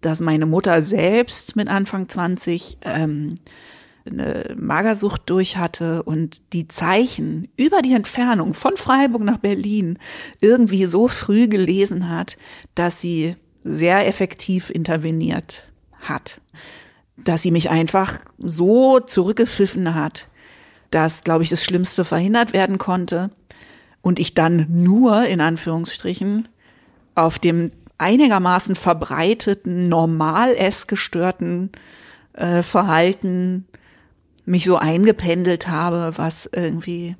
Speaker 1: dass meine Mutter selbst mit Anfang 20 ähm, eine Magersucht durch hatte und die Zeichen über die Entfernung von Freiburg nach Berlin irgendwie so früh gelesen hat, dass sie sehr effektiv interveniert hat. Dass sie mich einfach so zurückgepfiffen hat, dass, glaube ich, das Schlimmste verhindert werden konnte und ich dann nur, in Anführungsstrichen, auf dem einigermaßen verbreiteten, normal essgestörten äh, Verhalten mich so eingependelt habe, was irgendwie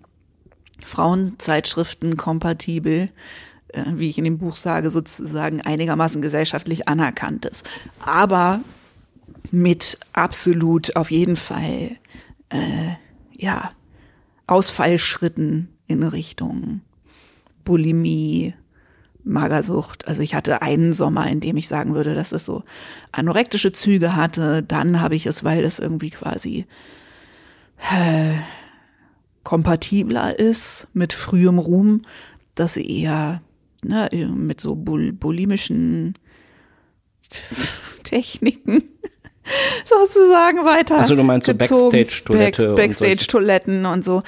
Speaker 1: Frauenzeitschriften kompatibel, äh, wie ich in dem Buch sage, sozusagen einigermaßen gesellschaftlich anerkannt ist. Aber mit absolut auf jeden Fall, äh, ja, Ausfallschritten in Richtung Bulimie, Magersucht. Also ich hatte einen Sommer, in dem ich sagen würde, dass es so anorektische Züge hatte. Dann habe ich es, weil es irgendwie quasi äh, kompatibler ist mit frühem Ruhm, dass eher ne, mit so bul bulimischen *laughs* Techniken *laughs* sozusagen weiter.
Speaker 4: Also du meinst so. Backstage-Toilette
Speaker 1: Backstage-Toiletten und so.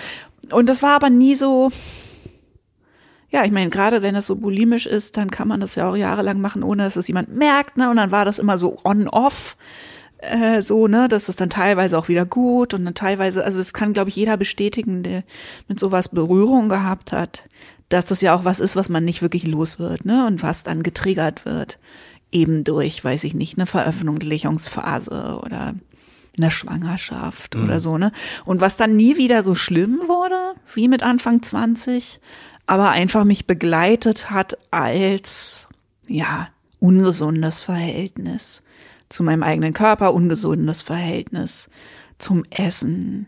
Speaker 1: Und das war aber nie so, ja, ich meine, gerade wenn es so bulimisch ist, dann kann man das ja auch jahrelang machen, ohne dass es jemand merkt, ne? Und dann war das immer so on-off, äh, so, ne? Das ist dann teilweise auch wieder gut und dann teilweise, also das kann, glaube ich, jeder bestätigen, der mit sowas Berührung gehabt hat, dass das ja auch was ist, was man nicht wirklich los wird, ne? Und was dann getriggert wird. Eben durch, weiß ich nicht, eine Veröffentlichungsphase oder eine Schwangerschaft oder so, ne? Und was dann nie wieder so schlimm wurde, wie mit Anfang 20, aber einfach mich begleitet hat als, ja, ungesundes Verhältnis zu meinem eigenen Körper, ungesundes Verhältnis zum Essen.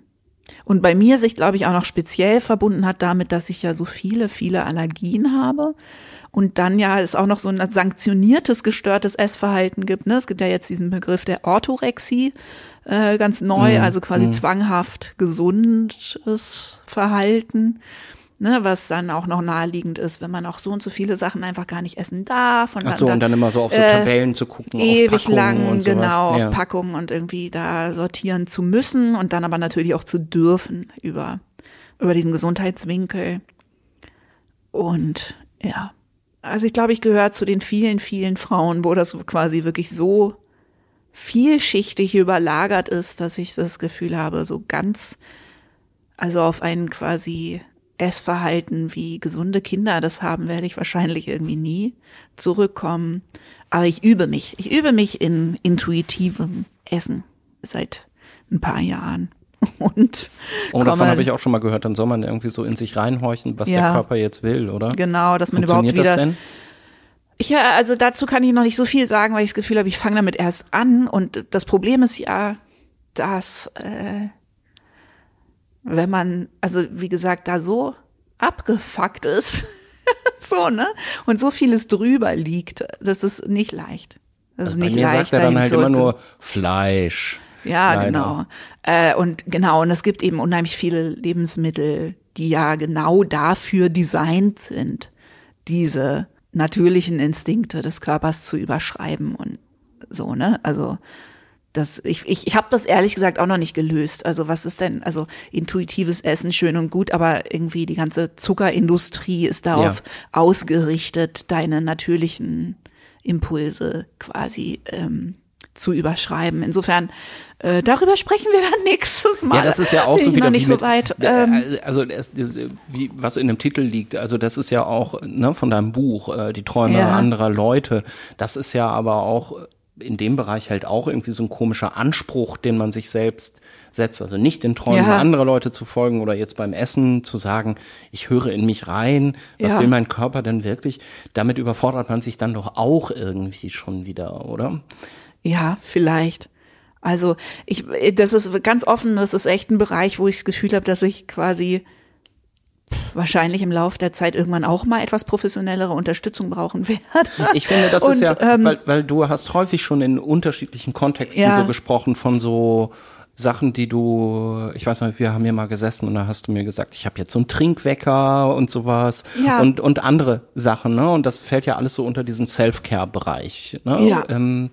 Speaker 1: Und bei mir sich, glaube ich, auch noch speziell verbunden hat damit, dass ich ja so viele, viele Allergien habe. Und dann ja es auch noch so ein sanktioniertes, gestörtes Essverhalten gibt. Ne? Es gibt ja jetzt diesen Begriff der Orthorexie, äh, ganz neu, also quasi zwanghaft gesundes Verhalten. Ne, was dann auch noch naheliegend ist, wenn man auch so und so viele Sachen einfach gar nicht essen darf. Und
Speaker 4: Ach so, und dann immer so auf so
Speaker 1: äh,
Speaker 4: Tabellen zu gucken,
Speaker 1: ewig lang,
Speaker 4: und sowas.
Speaker 1: genau,
Speaker 4: ja.
Speaker 1: auf Packungen und irgendwie da sortieren zu müssen und dann aber natürlich auch zu dürfen über, über diesen Gesundheitswinkel. Und ja, also ich glaube, ich gehöre zu den vielen, vielen Frauen, wo das quasi wirklich so vielschichtig überlagert ist, dass ich das Gefühl habe, so ganz, also auf ein quasi Essverhalten, wie gesunde Kinder das haben, werde ich wahrscheinlich irgendwie nie zurückkommen. Aber ich übe mich. Ich übe mich in intuitivem Essen seit ein paar Jahren. *laughs* Und
Speaker 4: Oh, davon habe ich auch schon mal gehört, dann soll man irgendwie so in sich reinhorchen, was
Speaker 1: Ja.
Speaker 4: der Körper jetzt will, oder?
Speaker 1: genau, dass man überhaupt
Speaker 4: Funktioniert
Speaker 1: wieder.
Speaker 4: das denn?
Speaker 1: Ich, ja, also dazu kann ich noch nicht so viel sagen, weil ich das Gefühl habe, ich fange damit erst an. Und das Problem ist ja, dass äh, wenn man, also wie gesagt, da so abgefuckt ist, *laughs* so, ne? Und so vieles drüber liegt, das ist nicht leicht. Das ist
Speaker 4: Also Bei
Speaker 1: nicht
Speaker 4: mir
Speaker 1: leicht.
Speaker 4: sagt er dann halt immer nur Fleisch.
Speaker 1: Ja,
Speaker 4: Leider.
Speaker 1: genau. Äh, und genau, und es gibt eben unheimlich viele Lebensmittel, die ja genau dafür designt sind, diese natürlichen Instinkte des Körpers zu überschreiben und so, ne? Also das, ich, ich, ich habe das ehrlich gesagt auch noch nicht gelöst. Also was ist denn, also intuitives Essen schön und gut, aber irgendwie die ganze Zuckerindustrie ist darauf ausgerichtet, deine natürlichen Impulse quasi ähm, zu überschreiben. Insofern, äh, darüber sprechen wir dann *laughs* nächstes Mal.
Speaker 4: Ja, das ist ja auch
Speaker 1: Bin
Speaker 4: so wieder
Speaker 1: nicht
Speaker 4: wie
Speaker 1: so
Speaker 4: mit,
Speaker 1: weit.
Speaker 4: äh,
Speaker 1: Ähm,
Speaker 4: also es, das, wie was in dem Titel liegt. Also das ist ja auch ne, von deinem Buch äh, die Träume
Speaker 1: Ja.
Speaker 4: anderer Leute. Das ist ja aber auch in dem Bereich halt auch irgendwie so ein komischer Anspruch, den man sich selbst setzt. Also nicht den Träumen
Speaker 1: Ja.
Speaker 4: anderer Leute zu folgen oder jetzt beim Essen zu sagen, ich höre in mich rein, was
Speaker 1: Ja.
Speaker 4: will mein Körper denn wirklich? Damit überfordert man sich dann doch auch irgendwie schon wieder, oder?
Speaker 1: Ja, vielleicht. Also ich, das ist ganz offen, das ist echt ein Bereich, wo ich das Gefühl habe, dass ich quasi wahrscheinlich im Laufe der Zeit irgendwann auch mal etwas professionellere Unterstützung brauchen werde.
Speaker 4: Ich finde, das
Speaker 1: Und,
Speaker 4: ist ja,
Speaker 1: ähm,
Speaker 4: weil, weil du hast häufig schon in unterschiedlichen Kontexten
Speaker 1: Ja.
Speaker 4: so gesprochen von so Sachen, die du, ich weiß nicht, wir haben hier mal gesessen und da hast du mir gesagt, ich habe jetzt so einen Trinkwecker und sowas
Speaker 1: Ja.
Speaker 4: und und andere Sachen, ne? Und das fällt ja alles so unter diesen Self-Care-Bereich, ne?
Speaker 1: Ja.
Speaker 4: Ähm,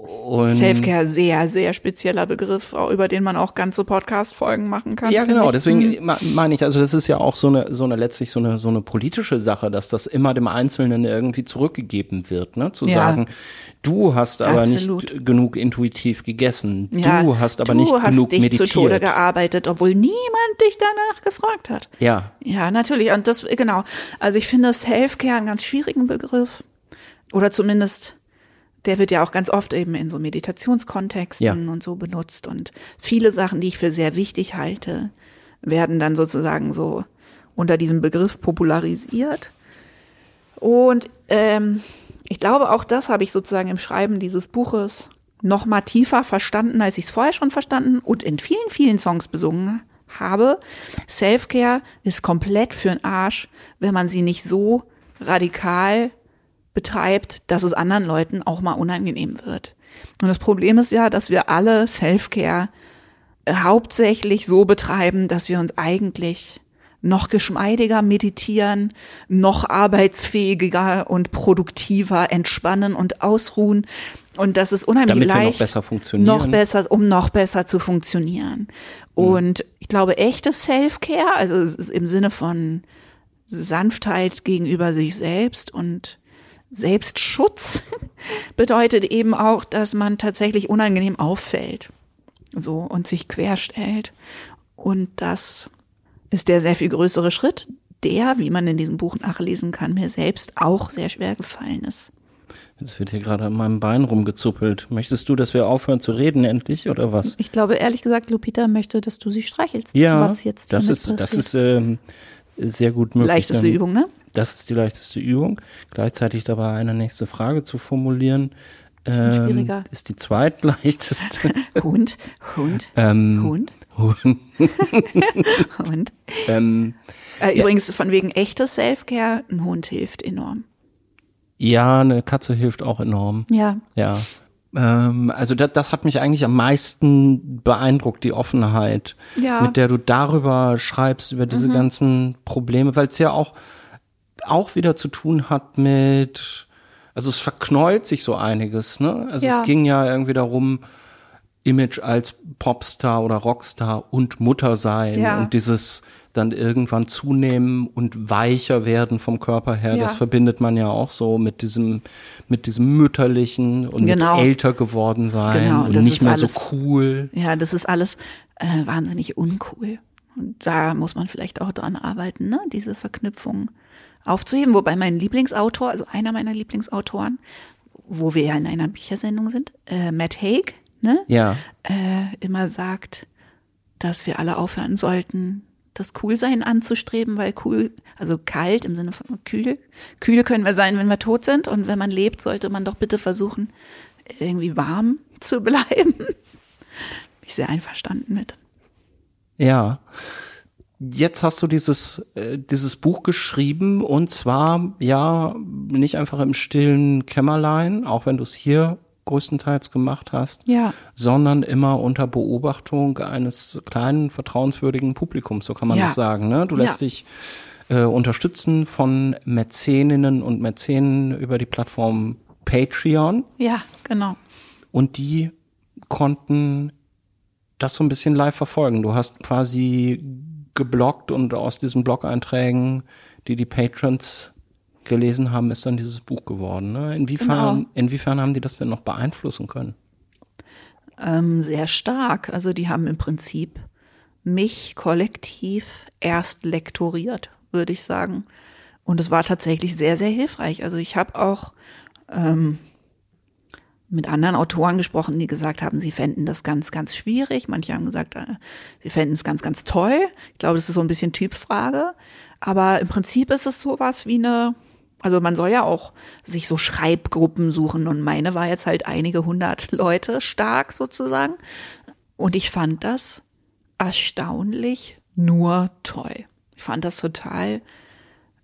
Speaker 4: und
Speaker 1: Selfcare, sehr, sehr spezieller Begriff, über den man auch ganze Podcast-Folgen machen kann.
Speaker 4: Ja, genau.
Speaker 1: ich.
Speaker 4: Deswegen
Speaker 1: Hm.
Speaker 4: meine ich, also das ist ja auch so eine, so eine letztlich so eine, so eine politische Sache, dass das immer dem Einzelnen irgendwie zurückgegeben wird, ne? Zu
Speaker 1: Ja.
Speaker 4: sagen, du hast aber
Speaker 1: Absolut.
Speaker 4: nicht genug intuitiv gegessen,
Speaker 1: Ja,
Speaker 4: du hast aber
Speaker 1: du
Speaker 4: nicht
Speaker 1: hast
Speaker 4: genug
Speaker 1: dich
Speaker 4: meditiert.
Speaker 1: zu Tode gearbeitet, obwohl niemand dich danach gefragt hat.
Speaker 4: ja,
Speaker 1: Ja, natürlich. Und das, genau. Also ich finde Self-Care einen ganz schwierigen Begriff. Oder zumindest, der wird ja auch ganz oft eben in so Meditationskontexten
Speaker 4: Ja.
Speaker 1: und so benutzt. Und viele Sachen, die ich für sehr wichtig halte, werden dann sozusagen so unter diesem Begriff popularisiert. Und ähm, ich glaube, auch das habe ich sozusagen im Schreiben dieses Buches noch mal tiefer verstanden, als ich es vorher schon verstanden und in vielen, vielen Songs besungen habe. Self-Care ist komplett für den Arsch, wenn man sie nicht so radikal betreibt, dass es anderen Leuten auch mal unangenehm wird. Und das Problem ist ja, dass wir alle Self-Care äh, hauptsächlich so betreiben, dass wir uns eigentlich noch geschmeidiger meditieren, noch arbeitsfähiger und produktiver entspannen und ausruhen. Und das ist unheimlich
Speaker 4: Damit wir noch
Speaker 1: leicht.
Speaker 4: besser funktionieren.
Speaker 1: Noch besser, um noch besser zu funktionieren. Und ich glaube, echtes Self-Care, also im Sinne von Sanftheit gegenüber sich selbst und Selbstschutz *laughs* bedeutet eben auch, dass man tatsächlich unangenehm auffällt. So und sich querstellt. Und das ist der sehr viel größere Schritt, der, wie man in diesem Buch nachlesen kann, mir selbst auch sehr schwer gefallen ist.
Speaker 4: jetzt wird hier gerade an meinem Bein rumgezuppelt. Möchtest du, dass wir aufhören zu reden endlich oder was?
Speaker 1: Ich glaube ehrlich gesagt, Lupita möchte, dass du sie streichelst.
Speaker 4: Ja,
Speaker 1: was jetzt
Speaker 4: das ist, das ist ähm, sehr gut möglich.
Speaker 1: leichteste
Speaker 4: Dann-
Speaker 1: Übung, ne?
Speaker 4: Das ist die leichteste Übung. Gleichzeitig dabei eine nächste Frage zu formulieren. Ähm,
Speaker 1: schwieriger.
Speaker 4: ist die zweitleichteste. *laughs*
Speaker 1: Hund, Hund,
Speaker 4: ähm,
Speaker 1: Hund,
Speaker 4: Hund. *laughs*
Speaker 1: Hund.
Speaker 4: ähm,
Speaker 1: Äh, Übrigens von wegen echtes Selfcare, ein Hund hilft enorm.
Speaker 4: ja, eine Katze hilft auch enorm.
Speaker 1: Ja,
Speaker 4: Ja. Ähm, also das, das hat mich eigentlich am meisten beeindruckt, die Offenheit,
Speaker 1: Ja.
Speaker 4: mit der du darüber schreibst, über diese ganzen Probleme, weil es ja auch, auch wieder zu tun hat mit, also es verknäut sich so einiges, ne? Also
Speaker 1: Ja.
Speaker 4: es ging ja irgendwie darum, Image als Popstar oder Rockstar und Mutter sein
Speaker 1: Ja.
Speaker 4: und dieses dann irgendwann zunehmen und weicher werden vom Körper her,
Speaker 1: Ja.
Speaker 4: das verbindet man ja auch so mit diesem, mit diesem mütterlichen und
Speaker 1: Genau.
Speaker 4: älter geworden sein
Speaker 1: Genau,
Speaker 4: und nicht mehr
Speaker 1: alles-
Speaker 4: so cool.
Speaker 1: ja, das ist alles äh, wahnsinnig uncool. Und da muss man vielleicht auch dran arbeiten, ne? diese Verknüpfung aufzuheben. Wobei mein Lieblingsautor, also einer meiner Lieblingsautoren, wo wir ja in einer Büchersendung sind, äh, Matt Haig, ne?
Speaker 4: Ja.
Speaker 1: äh, immer sagt, dass wir alle aufhören sollten, das Coolsein anzustreben, weil cool, also kalt im Sinne von kühl, kühl können wir sein, wenn wir tot sind und wenn man lebt, sollte man doch bitte versuchen, irgendwie warm zu *laughs* bleiben. Bin ich sehr einverstanden mit.
Speaker 4: Ja. Jetzt hast du dieses, äh, dieses Buch geschrieben und zwar ja nicht einfach im stillen Kämmerlein, auch wenn du es hier größtenteils gemacht hast,
Speaker 1: Ja.
Speaker 4: sondern immer unter Beobachtung eines kleinen, vertrauenswürdigen Publikums, so kann man
Speaker 1: Ja.
Speaker 4: das sagen. Ne? Du lässt dich äh, unterstützen von Mäzeninnen und Mäzenen über die Plattform Patreon
Speaker 1: Ja, genau.
Speaker 4: und die konnten das so ein bisschen live verfolgen. Du hast quasi geblockt und aus diesen Blog-Einträgen, die die Patrons gelesen haben, ist dann dieses Buch geworden. Ne? Inwiefern,
Speaker 1: Genau.
Speaker 4: inwiefern haben die das denn noch beeinflussen können?
Speaker 1: Ähm, sehr stark. Also die haben im Prinzip mich kollektiv erst lektoriert, würde ich sagen. Und es war tatsächlich sehr, sehr hilfreich. Also ich habe auch ähm, mit anderen Autoren gesprochen, die gesagt haben, sie fänden das ganz, ganz schwierig. Manche haben gesagt, äh, sie fänden es ganz, ganz toll. Ich glaube, das ist so ein bisschen Typfrage. Aber im Prinzip ist es sowas wie eine, also man soll ja auch sich so Schreibgruppen suchen und meine war jetzt halt einige hundert *laughs* Leute stark sozusagen. Und ich fand das erstaunlich nur toll. Ich fand das total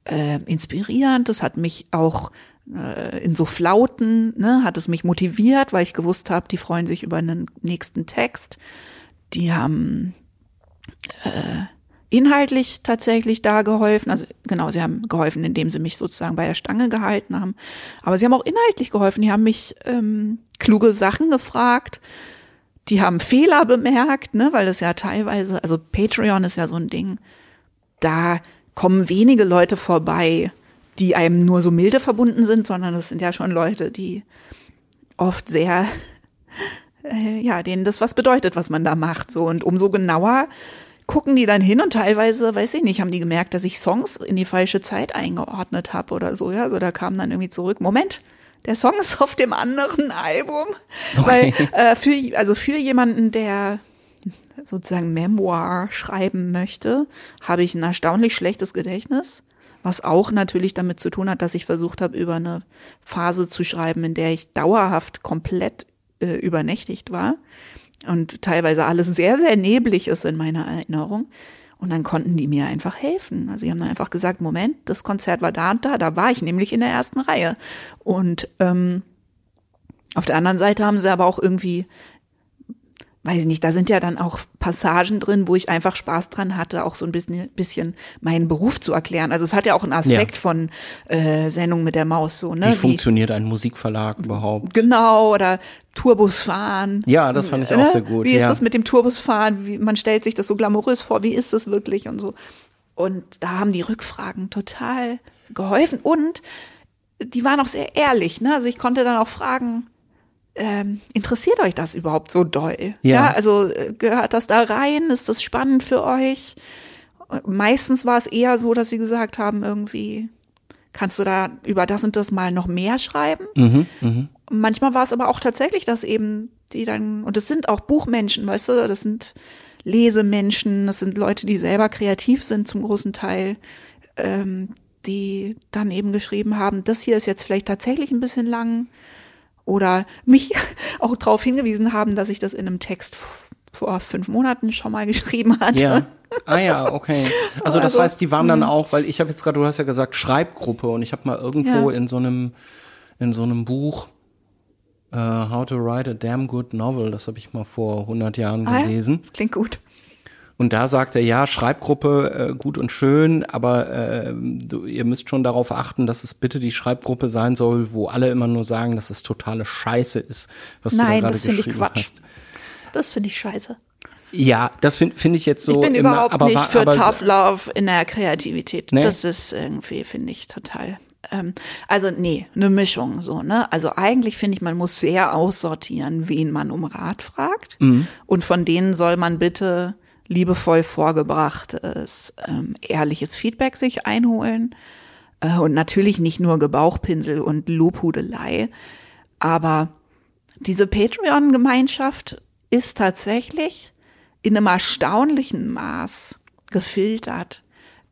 Speaker 1: äh, inspirierend. Das hat mich auch äh, in so Flauten, ne, hat es mich motiviert, weil ich gewusst habe, die freuen sich über einen nächsten Text. Die haben äh, inhaltlich tatsächlich da geholfen. Also genau, sie haben geholfen, indem sie mich sozusagen bei der Stange gehalten haben. Aber sie haben auch inhaltlich geholfen. Die haben mich ähm, kluge Sachen gefragt. Die haben Fehler bemerkt, ne, weil das ja teilweise, also Patreon ist ja so ein Ding, da kommen wenige Leute vorbei, die einem nur so milde verbunden sind, sondern das sind ja schon Leute, die oft sehr, *laughs* äh, ja, denen das was bedeutet, was man da macht. So und umso genauer gucken die dann hin und teilweise, weiß ich nicht, haben die gemerkt, dass ich Songs in die falsche Zeit eingeordnet habe oder so. Ja, so da kam dann irgendwie zurück. Moment, der Song *laughs* ist auf dem anderen Album, weil äh, für also für jemanden, der sozusagen Memoir schreiben möchte, habe ich ein erstaunlich schlechtes Gedächtnis, was auch natürlich damit zu tun hat, dass ich versucht habe, über eine Phase zu schreiben, in der ich dauerhaft komplett äh, übernächtigt war und teilweise alles sehr, sehr neblig ist in meiner Erinnerung. Und dann konnten die mir einfach helfen. Also sie haben dann einfach gesagt, Moment, das Konzert war da und da, da war ich nämlich in der ersten Reihe. Und ähm, auf der anderen Seite haben sie aber auch irgendwie weiß ich nicht, da sind ja dann auch Passagen drin, wo ich einfach Spaß dran hatte, auch so ein bisschen, bisschen meinen Beruf zu erklären. Also es hat ja auch einen Aspekt
Speaker 4: Ja.
Speaker 1: von äh, Sendung mit der Maus so, ne?
Speaker 4: Wie funktioniert ein Musikverlag überhaupt?
Speaker 1: Genau, oder Tourbusfahren.
Speaker 4: Ja, das fand ich auch
Speaker 1: Ne?
Speaker 4: sehr gut,
Speaker 1: Wie ist
Speaker 4: ja.
Speaker 1: das mit dem Tourbusfahren? Wie, man stellt sich das so glamourös vor, wie ist das wirklich und so. Und da haben die Rückfragen total geholfen und die waren auch sehr ehrlich. Ne? Also ich konnte dann auch fragen, ähm, interessiert euch das überhaupt so doll?
Speaker 4: Ja.
Speaker 1: also äh, gehört das da rein? Ist das spannend für euch? Meistens war es eher so, dass sie gesagt haben, irgendwie, kannst du da über das und das mal noch mehr schreiben?
Speaker 4: Mhm,
Speaker 1: Manchmal war es aber auch tatsächlich, dass eben die dann, und es sind auch Buchmenschen, weißt du, das sind Lesemenschen, das sind Leute, die selber kreativ sind zum großen Teil, ähm, die dann eben geschrieben haben, das hier ist jetzt vielleicht tatsächlich ein bisschen lang oder mich *laughs* auch darauf hingewiesen haben, dass ich das in einem Text vor fünf Monaten schon mal geschrieben hatte.
Speaker 4: Ja. *laughs* Ah ja, okay. Also das
Speaker 1: Also,
Speaker 4: heißt, die waren dann auch, weil ich habe jetzt gerade, du hast ja gesagt Schreibgruppe und ich habe mal irgendwo
Speaker 1: Ja.
Speaker 4: in so einem in so einem Buch äh, How to Write a Damn Good Novel, das habe ich mal vor 100 Jahren
Speaker 1: Ah
Speaker 4: gelesen.
Speaker 1: Das klingt gut.
Speaker 4: Und da sagt er, ja, Schreibgruppe äh, gut und schön, aber äh, du, ihr müsst schon darauf achten, dass es bitte die Schreibgruppe sein soll, wo alle immer nur sagen, dass es totale Scheiße ist, was
Speaker 1: Nein,
Speaker 4: du da gerade
Speaker 1: das finde ich
Speaker 4: geschrieben
Speaker 1: Quatsch.
Speaker 4: hast.
Speaker 1: Das finde ich scheiße.
Speaker 4: Ja, das finde find ich jetzt so.
Speaker 1: ich bin
Speaker 4: immer,
Speaker 1: überhaupt
Speaker 4: aber,
Speaker 1: nicht für
Speaker 4: aber,
Speaker 1: Tough Love in der Kreativität.
Speaker 4: Nee?
Speaker 1: Das ist irgendwie, finde ich, total. Ähm, also, nee, eine Mischung so, ne? Also eigentlich finde ich, man muss sehr aussortieren, wen man um Rat fragt.
Speaker 4: Mhm.
Speaker 1: Und von denen soll man bitte liebevoll vorgebrachtes, ähm, ehrliches Feedback sich einholen. Äh, und natürlich nicht nur Gebauchpinsel und Lobhudelei. Aber diese Patreon-Gemeinschaft ist tatsächlich in einem erstaunlichen Maß gefiltert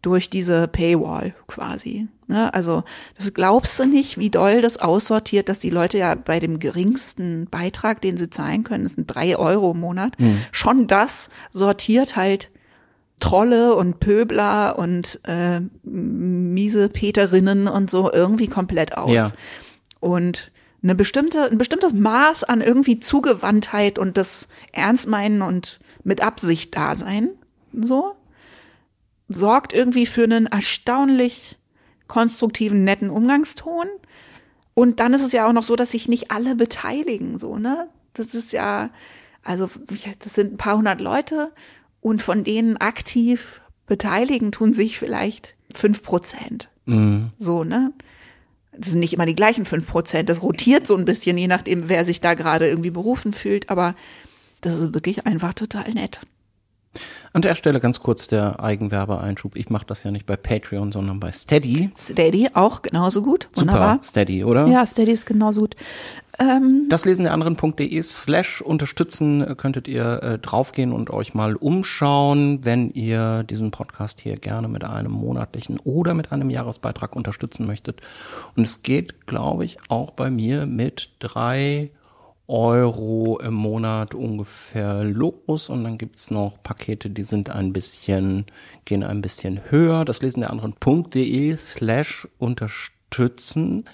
Speaker 1: durch diese Paywall quasi. Ne? Also das glaubst du nicht, wie doll das aussortiert, dass die Leute ja bei dem geringsten Beitrag, den sie zahlen können, das sind drei Euro im Monat, schon das sortiert halt Trolle und Pöbler und äh, miese Peterinnen und so irgendwie komplett aus.
Speaker 4: Ja.
Speaker 1: Und eine bestimmte, ein bestimmtes Maß an irgendwie Zugewandtheit und das Ernstmeinen und mit Absicht da sein, so, sorgt irgendwie für einen erstaunlich konstruktiven, netten Umgangston. Und dann ist es ja auch noch so, dass sich nicht alle beteiligen, so, ne? Das ist ja, also, das sind ein paar hundert Leute und von denen aktiv beteiligen tun sich vielleicht fünf Prozent. So, ne? Das sind nicht immer die gleichen fünf Prozent. Das rotiert so ein bisschen, je nachdem, wer sich da gerade irgendwie berufen fühlt. Aber das ist wirklich einfach total nett.
Speaker 4: An der Stelle ganz kurz der Eigenwerbeeinschub. Ich mache das ja nicht bei Patreon, sondern bei Steady.
Speaker 1: Steady auch genauso gut. Wunderbar.
Speaker 4: Super, Steady, oder?
Speaker 1: Ja, Steady ist genauso gut. Ähm,
Speaker 4: Das lesen der anderen.de slash unterstützen könntet ihr äh, draufgehen und euch mal umschauen, wenn ihr diesen Podcast hier gerne mit einem monatlichen oder mit einem Jahresbeitrag unterstützen möchtet. Und es geht, glaube ich, auch bei mir mit drei Euro im Monat ungefähr los und dann gibt's noch Pakete, die sind ein bisschen, gehen ein bisschen höher. Das lesen der anderen.de slash unterstützen.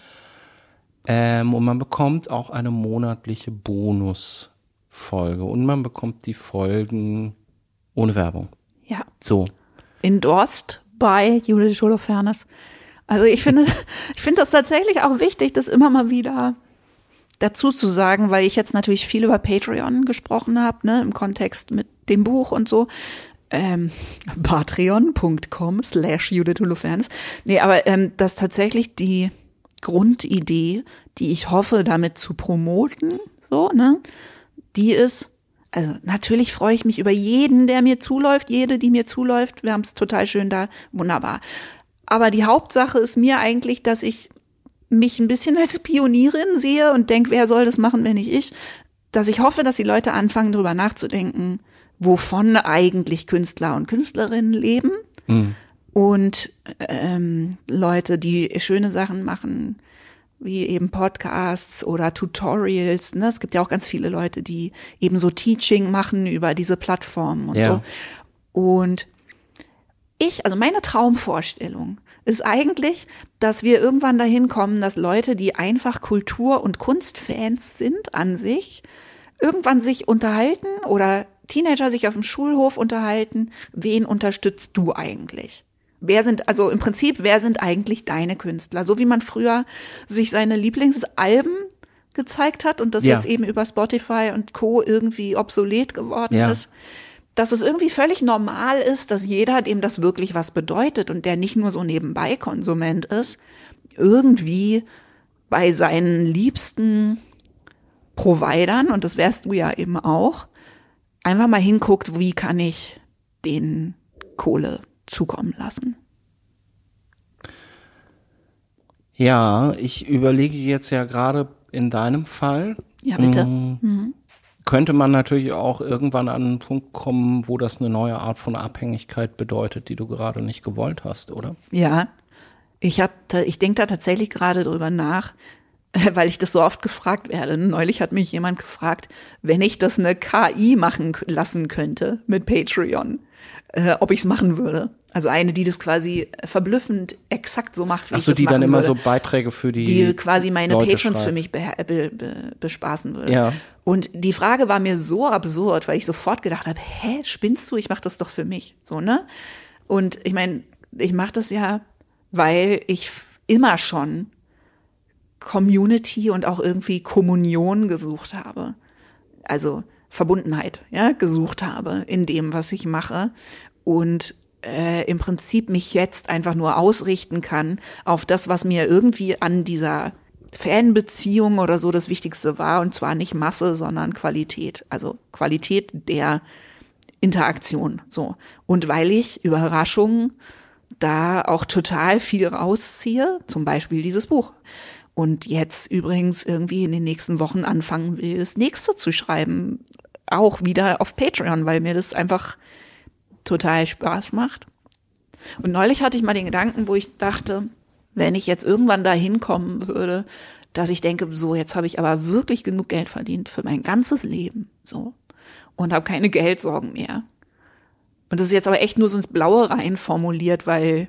Speaker 4: Ähm, und man bekommt auch eine monatliche Bonusfolge und man bekommt die Folgen ohne Werbung.
Speaker 1: ja,
Speaker 4: So.
Speaker 1: endorsed by Judith Holofernes. Also ich finde, *laughs* ich finde das tatsächlich auch wichtig, das immer mal wieder dazu zu sagen, weil ich jetzt natürlich viel über Patreon gesprochen habe, ne, im Kontext mit dem Buch und so. Ähm, *laughs* patreon.com slash Judith Holofernes. Nee, aber ähm, dass tatsächlich die Grundidee, die ich hoffe, damit zu promoten, so, ne, die ist, also natürlich freue ich mich über jeden, der mir zuläuft, jede, die mir zuläuft. Wir haben es total schön da, wunderbar. Aber die Hauptsache ist mir eigentlich, dass ich mich ein bisschen als Pionierin sehe und denke, wer soll das machen, wenn nicht ich? Dass ich hoffe, dass die Leute anfangen, darüber nachzudenken, wovon eigentlich Künstler und Künstlerinnen leben. Und ähm, Leute, die schöne Sachen machen, wie eben Podcasts oder Tutorials. Ne? Es gibt ja auch ganz viele Leute, die eben so Teaching machen über diese Plattformen und
Speaker 4: Ja.
Speaker 1: so. Und ich, also meine Traumvorstellung ist eigentlich, dass wir irgendwann dahin kommen, dass Leute, die einfach Kultur- und Kunstfans sind an sich, irgendwann sich unterhalten oder Teenager sich auf dem Schulhof unterhalten, wen unterstützt du eigentlich? Wer sind, also im Prinzip, wer sind eigentlich deine Künstler? So wie man früher sich seine Lieblingsalben gezeigt hat und das
Speaker 4: Ja.
Speaker 1: jetzt eben über Spotify und Co. irgendwie obsolet geworden
Speaker 4: Ja.
Speaker 1: ist dass es irgendwie völlig normal ist, dass jeder, dem das wirklich was bedeutet und der nicht nur so nebenbei Konsument ist, irgendwie bei seinen liebsten Providern, und das wärst du ja eben auch, einfach mal hinguckt, wie kann ich den Kohle zukommen lassen.
Speaker 4: Ja, ich überlege jetzt ja gerade in deinem Fall.
Speaker 1: Ja, bitte.
Speaker 4: Mm, Könnte man natürlich auch irgendwann an einen Punkt kommen, wo das eine neue Art von Abhängigkeit bedeutet, die du gerade nicht gewollt hast, oder?
Speaker 1: Ja, ich habe, ich denke da tatsächlich gerade drüber nach, weil ich das so oft gefragt werde. Neulich hat mich jemand gefragt, wenn ich das eine KI machen lassen könnte mit Patreon, äh, ob ich es machen würde. Also eine, die das quasi verblüffend exakt so macht, wie
Speaker 4: Ach
Speaker 1: ich
Speaker 4: so,
Speaker 1: das
Speaker 4: die dann immer
Speaker 1: würde
Speaker 4: so Beiträge für die
Speaker 1: die quasi meine
Speaker 4: Leute
Speaker 1: Patrons für
Speaker 4: schreibt.
Speaker 1: mich be be be bespaßen würde.
Speaker 4: Ja.
Speaker 1: Und die Frage war mir so absurd, weil ich sofort gedacht habe, hä, spinnst du? Ich mache das doch für mich, so ne? Und ich meine, ich mache das ja, weil ich immer schon Community und auch irgendwie Kommunion gesucht habe. Also Verbundenheit, ja, gesucht habe in dem, was ich mache. Und äh, im Prinzip mich jetzt einfach nur ausrichten kann auf das, was mir irgendwie an dieser Fanbeziehung oder so das Wichtigste war. Und zwar nicht Masse, sondern Qualität. Also Qualität der Interaktion. So. Und weil ich Überraschungen da auch total viel rausziehe, zum Beispiel dieses Buch. Und jetzt übrigens irgendwie in den nächsten Wochen anfangen will, das nächste zu schreiben. Auch wieder auf Patreon, weil mir das einfach total Spaß macht. Und neulich hatte ich mal den Gedanken, wo ich dachte, wenn ich jetzt irgendwann dahin kommen würde, dass ich denke, so, jetzt habe ich aber wirklich genug Geld verdient für mein ganzes Leben, so. Und habe keine Geldsorgen mehr. Und das ist jetzt aber echt nur so ins Blaue rein formuliert, weil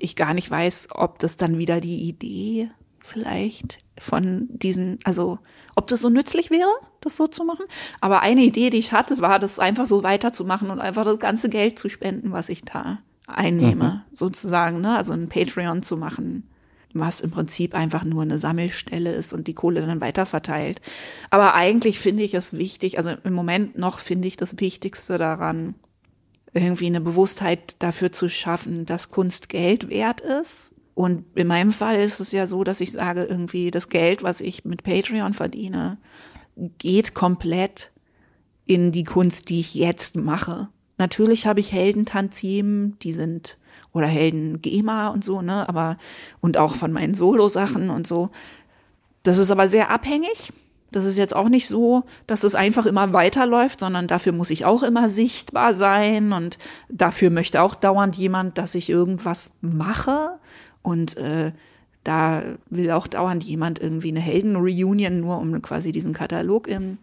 Speaker 1: ich gar nicht weiß, ob das dann wieder die Idee vielleicht von diesen, also ob das so nützlich wäre, das so zu machen. Aber eine Idee, die ich hatte, war, das einfach so weiterzumachen und einfach das ganze Geld zu spenden, was ich da einnehme, sozusagen, ne? Also ein Patreon zu machen, was im Prinzip einfach nur eine Sammelstelle ist und die Kohle dann weiterverteilt. Aber eigentlich finde ich es wichtig, also im Moment noch finde ich das Wichtigste daran, irgendwie eine Bewusstheit dafür zu schaffen, dass Kunst Geld wert ist. Und in meinem Fall ist es ja so, dass ich sage, irgendwie das Geld, was ich mit Patreon verdiene, geht komplett in die Kunst, die ich jetzt mache. Natürlich habe ich Heldentantiemen, die sind oder Helden GEMA und so, ne, aber und auch von meinen Solo-Sachen und so. Das ist aber sehr abhängig. Das ist jetzt auch nicht so, dass es einfach immer weiterläuft, sondern dafür muss ich auch immer sichtbar sein und dafür möchte auch dauernd jemand, dass ich irgendwas mache und äh, da will auch dauernd jemand irgendwie eine Heldenreunion, nur um quasi diesen Katalog im,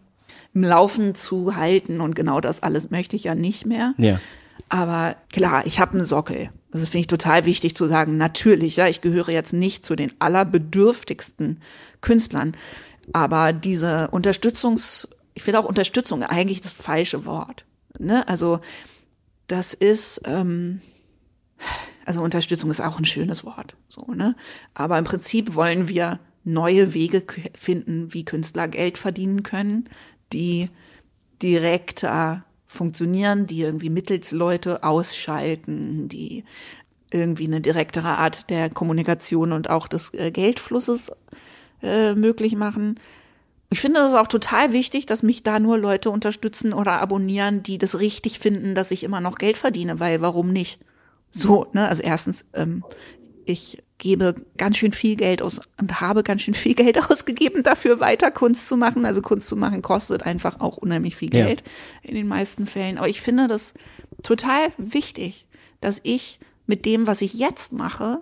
Speaker 1: im Laufen zu halten. Und genau das alles möchte ich ja nicht mehr.
Speaker 4: Ja.
Speaker 1: Aber klar, ich habe einen Sockel. Das finde ich total wichtig zu sagen. Natürlich, ja, ich gehöre jetzt nicht zu den allerbedürftigsten Künstlern. Aber diese Unterstützungs, ich finde auch Unterstützung eigentlich das falsche Wort. Ne? Also das ist, ähm, also Unterstützung ist auch ein schönes Wort, so, ne? Aber im Prinzip wollen wir neue Wege finden, wie Künstler Geld verdienen können, die direkter funktionieren, die irgendwie Mittelsleute ausschalten, die irgendwie eine direktere Art der Kommunikation und auch des äh, Geldflusses äh, möglich machen. Ich finde es auch total wichtig, dass mich da nur Leute unterstützen oder abonnieren, die das richtig finden, dass ich immer noch Geld verdiene, weil warum nicht? So, ne, also erstens, ähm, ich gebe ganz schön viel Geld aus und habe ganz schön viel *laughs* Geld ausgegeben dafür, weiter Kunst zu machen. Also Kunst zu machen kostet einfach auch unheimlich viel Geld ja. in den meisten Fällen. Aber ich finde das total wichtig, dass ich mit dem, was ich jetzt mache,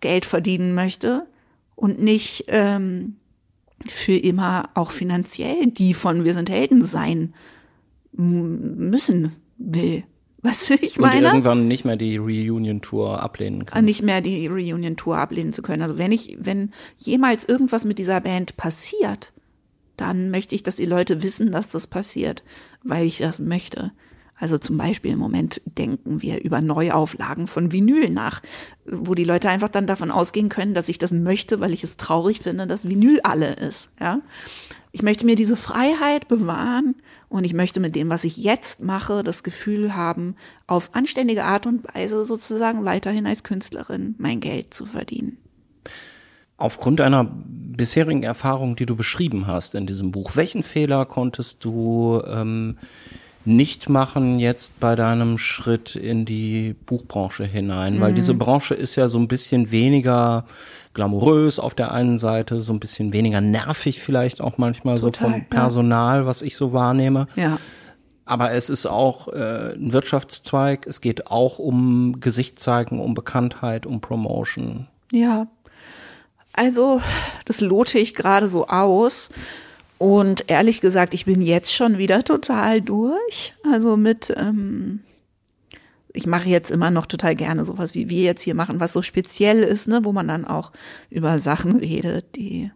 Speaker 1: Geld verdienen möchte und nicht ähm, für immer auch finanziell die von Wir sind Helden sein müssen will. Weißt du, ich meine?
Speaker 4: Und irgendwann nicht mehr die Reunion-Tour ablehnen kann.
Speaker 1: Nicht mehr die Reunion-Tour ablehnen zu können. Also wenn ich, wenn jemals irgendwas mit dieser Band passiert, dann möchte ich, dass die Leute wissen, dass das passiert, weil ich das möchte. Also zum Beispiel im Moment denken wir über Neuauflagen von Vinyl nach, wo die Leute einfach dann davon ausgehen können, dass ich das möchte, weil ich es traurig finde, dass Vinyl alle ist. Ja, ich möchte mir diese Freiheit bewahren und ich möchte mit dem, was ich jetzt mache, das Gefühl haben, auf anständige Art und Weise sozusagen weiterhin als Künstlerin mein Geld zu verdienen.
Speaker 4: Aufgrund einer bisherigen Erfahrung, die du beschrieben hast in diesem Buch, welchen Fehler konntest du ähm, nicht machen jetzt bei deinem Schritt in die Buchbranche hinein? Mhm. Weil diese Branche ist ja so ein bisschen weniger glamourös auf der einen Seite, so ein bisschen weniger nervig vielleicht auch manchmal Total, so vom Personal, ja. was ich so wahrnehme.
Speaker 1: Ja.
Speaker 4: Aber es ist auch äh, ein Wirtschaftszweig. Es geht auch um Gesicht zeigen, um Bekanntheit, um Promotion.
Speaker 1: Ja. Also, das lote ich gerade so aus. Und ehrlich gesagt, ich bin jetzt schon wieder total durch. Also mit, ähm, ich mache jetzt immer noch total gerne sowas, wie wir jetzt hier machen, was so speziell ist, ne, wo man dann auch über Sachen redet, die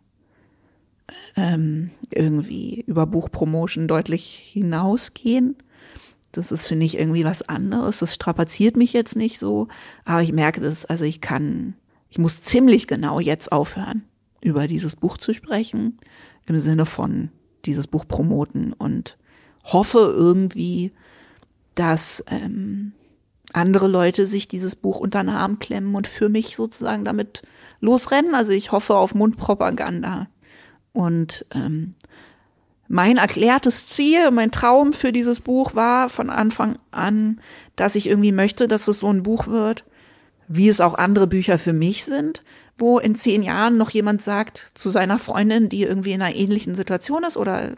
Speaker 1: ähm, irgendwie über Buchpromotion deutlich hinausgehen. Das ist, finde ich, irgendwie was anderes. Das strapaziert mich jetzt nicht so. Aber ich merke das, also ich kann, ich muss ziemlich genau jetzt aufhören, über dieses Buch zu sprechen, im Sinne von dieses Buch promoten und hoffe irgendwie, dass ähm, andere Leute sich dieses Buch unter den Arm klemmen und für mich sozusagen damit losrennen. Also ich hoffe auf Mundpropaganda. Und ähm, mein erklärtes Ziel, mein Traum für dieses Buch war von Anfang an, dass ich irgendwie möchte, dass es so ein Buch wird, wie es auch andere Bücher für mich sind, wo in zehn Jahren noch jemand sagt zu seiner Freundin, die irgendwie in einer ähnlichen Situation ist oder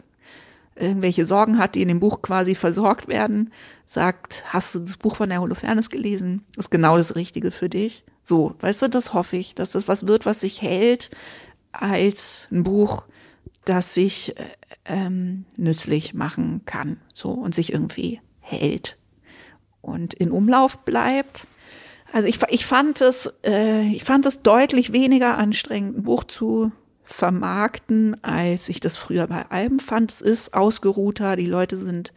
Speaker 1: irgendwelche Sorgen hat, die in dem Buch quasi versorgt werden, sagt, hast du das Buch von der Holofernes gelesen? Ist genau das Richtige für dich. So, weißt du, das hoffe ich, dass das was wird, was sich hält als ein Buch, das sich äh, ähm, nützlich machen kann, so und sich irgendwie hält und in Umlauf bleibt. Also ich, ich fand es, äh, ich fand es deutlich weniger anstrengend, ein Buch zu vermarkten, als ich das früher bei Alben fand. Es ist ausgeruhter, die Leute sind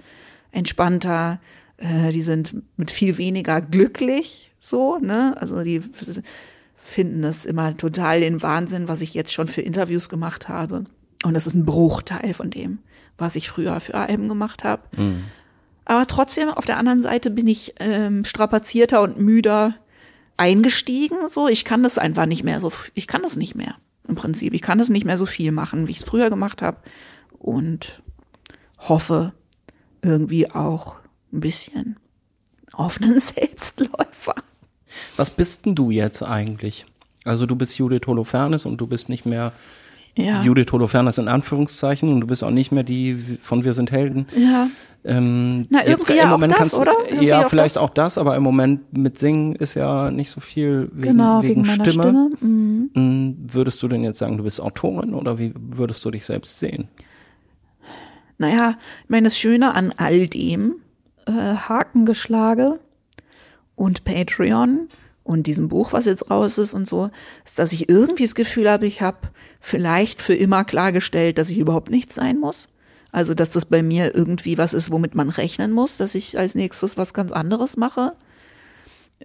Speaker 1: entspannter, äh, die sind mit viel weniger glücklich, so, ne? Also die finden das immer total den Wahnsinn, was ich jetzt schon für Interviews gemacht habe. Und das ist ein Bruchteil von dem, was ich früher für Alben gemacht habe. Mhm. Aber trotzdem, auf der anderen Seite bin ich ähm, strapazierter und müder, eingestiegen, so. Ich kann das einfach nicht mehr so, ich kann das nicht mehr. Im Prinzip. Ich kann das nicht mehr so viel machen, wie ich es früher gemacht habe. Und hoffe irgendwie auch ein bisschen auf einen *laughs* Selbstläufer.
Speaker 4: Was bist denn du jetzt eigentlich? Also du bist Judith Holofernes und du bist nicht mehr
Speaker 1: Ja.
Speaker 4: Judith Holofernes in Anführungszeichen und du bist auch nicht mehr die von Wir sind Helden.
Speaker 1: Ja.
Speaker 4: Ähm,
Speaker 1: Na, irgendwie ja auch das, oder? Irgendwie
Speaker 4: ja,
Speaker 1: auch
Speaker 4: vielleicht
Speaker 1: das.
Speaker 4: auch das, aber im Moment mit Singen ist ja nicht so viel wegen,
Speaker 1: Genau,
Speaker 4: wegen,
Speaker 1: wegen
Speaker 4: Stimme.
Speaker 1: Stimme. Mhm.
Speaker 4: Würdest du denn jetzt sagen, du bist Autorin oder wie würdest du dich selbst sehen?
Speaker 1: Naja, ich meine, das Schöne an all dem, äh, Hakengeschlage und Patreon und diesem Buch, was jetzt raus ist und so, ist, dass ich irgendwie das Gefühl habe, ich habe vielleicht für immer klargestellt, dass ich überhaupt nichts sein muss. Also, dass das bei mir irgendwie was ist, womit man rechnen muss, dass ich als nächstes was ganz anderes mache.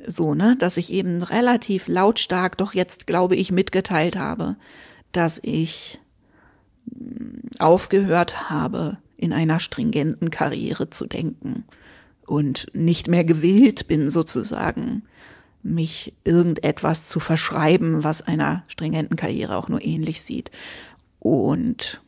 Speaker 1: So, ne, dass ich eben relativ lautstark doch jetzt, glaube ich, mitgeteilt habe, dass ich aufgehört habe, in einer stringenten Karriere zu denken und nicht mehr gewillt bin, sozusagen, mich irgendetwas zu verschreiben, was einer stringenten Karriere auch nur ähnlich sieht. Und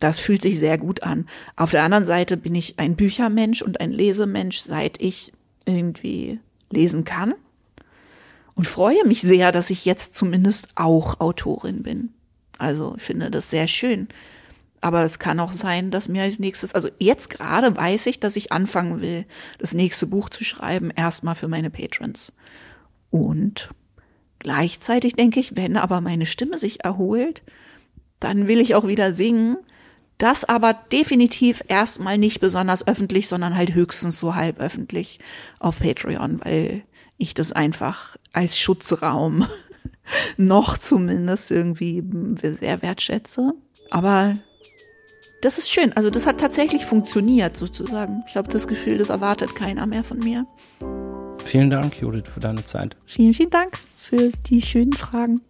Speaker 1: das fühlt sich sehr gut an. Auf der anderen Seite bin ich ein Büchermensch und ein Lesemensch, seit ich irgendwie lesen kann. Und freue mich sehr, dass ich jetzt zumindest auch Autorin bin. Also ich finde das sehr schön. Aber es kann auch sein, dass mir als nächstes, also jetzt gerade weiß ich, dass ich anfangen will, das nächste Buch zu schreiben, erstmal für meine Patrons. Und gleichzeitig denke ich, wenn aber meine Stimme sich erholt, dann will ich auch wieder singen. Das aber definitiv erstmal nicht besonders öffentlich, sondern halt höchstens so halb öffentlich auf Patreon, weil ich das einfach als Schutzraum *laughs* noch zumindest irgendwie sehr wertschätze. Aber das ist schön. Also das hat tatsächlich funktioniert sozusagen. Ich habe das Gefühl, das erwartet keiner mehr von mir.
Speaker 4: Vielen Dank, Judith, für deine Zeit.
Speaker 1: Vielen, vielen Dank für die schönen Fragen.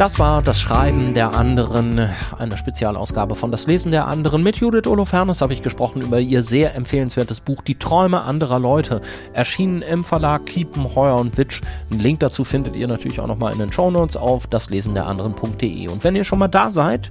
Speaker 3: Das war das Schreiben der anderen, eine Spezialausgabe von Das Lesen der anderen. Mit Judith Olofernes habe ich gesprochen über ihr sehr empfehlenswertes Buch Die Träume anderer Leute. Erschienen im Verlag Kiepen, Heuer und Witsch. Einen Link dazu findet ihr natürlich auch nochmal in den Shownotes auf daslesenderanderen.de. Und wenn ihr schon mal da seid,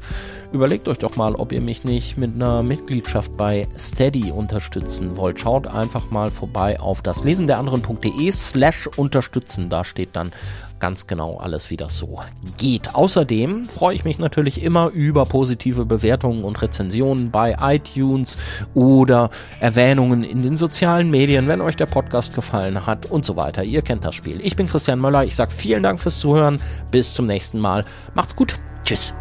Speaker 3: überlegt euch doch mal, ob ihr mich nicht mit einer Mitgliedschaft bei Steady unterstützen wollt. Schaut einfach mal vorbei auf daslesenderanderen.de slash unterstützen. Da steht dann ganz genau alles, wie das so geht. Außerdem freue ich mich natürlich immer über positive Bewertungen und Rezensionen bei iTunes oder Erwähnungen in den sozialen Medien, wenn euch der Podcast gefallen hat und so weiter. Ihr kennt das Spiel. Ich bin Christian Möller. Ich sage vielen Dank fürs Zuhören. Bis zum nächsten Mal. Macht's gut. Tschüss.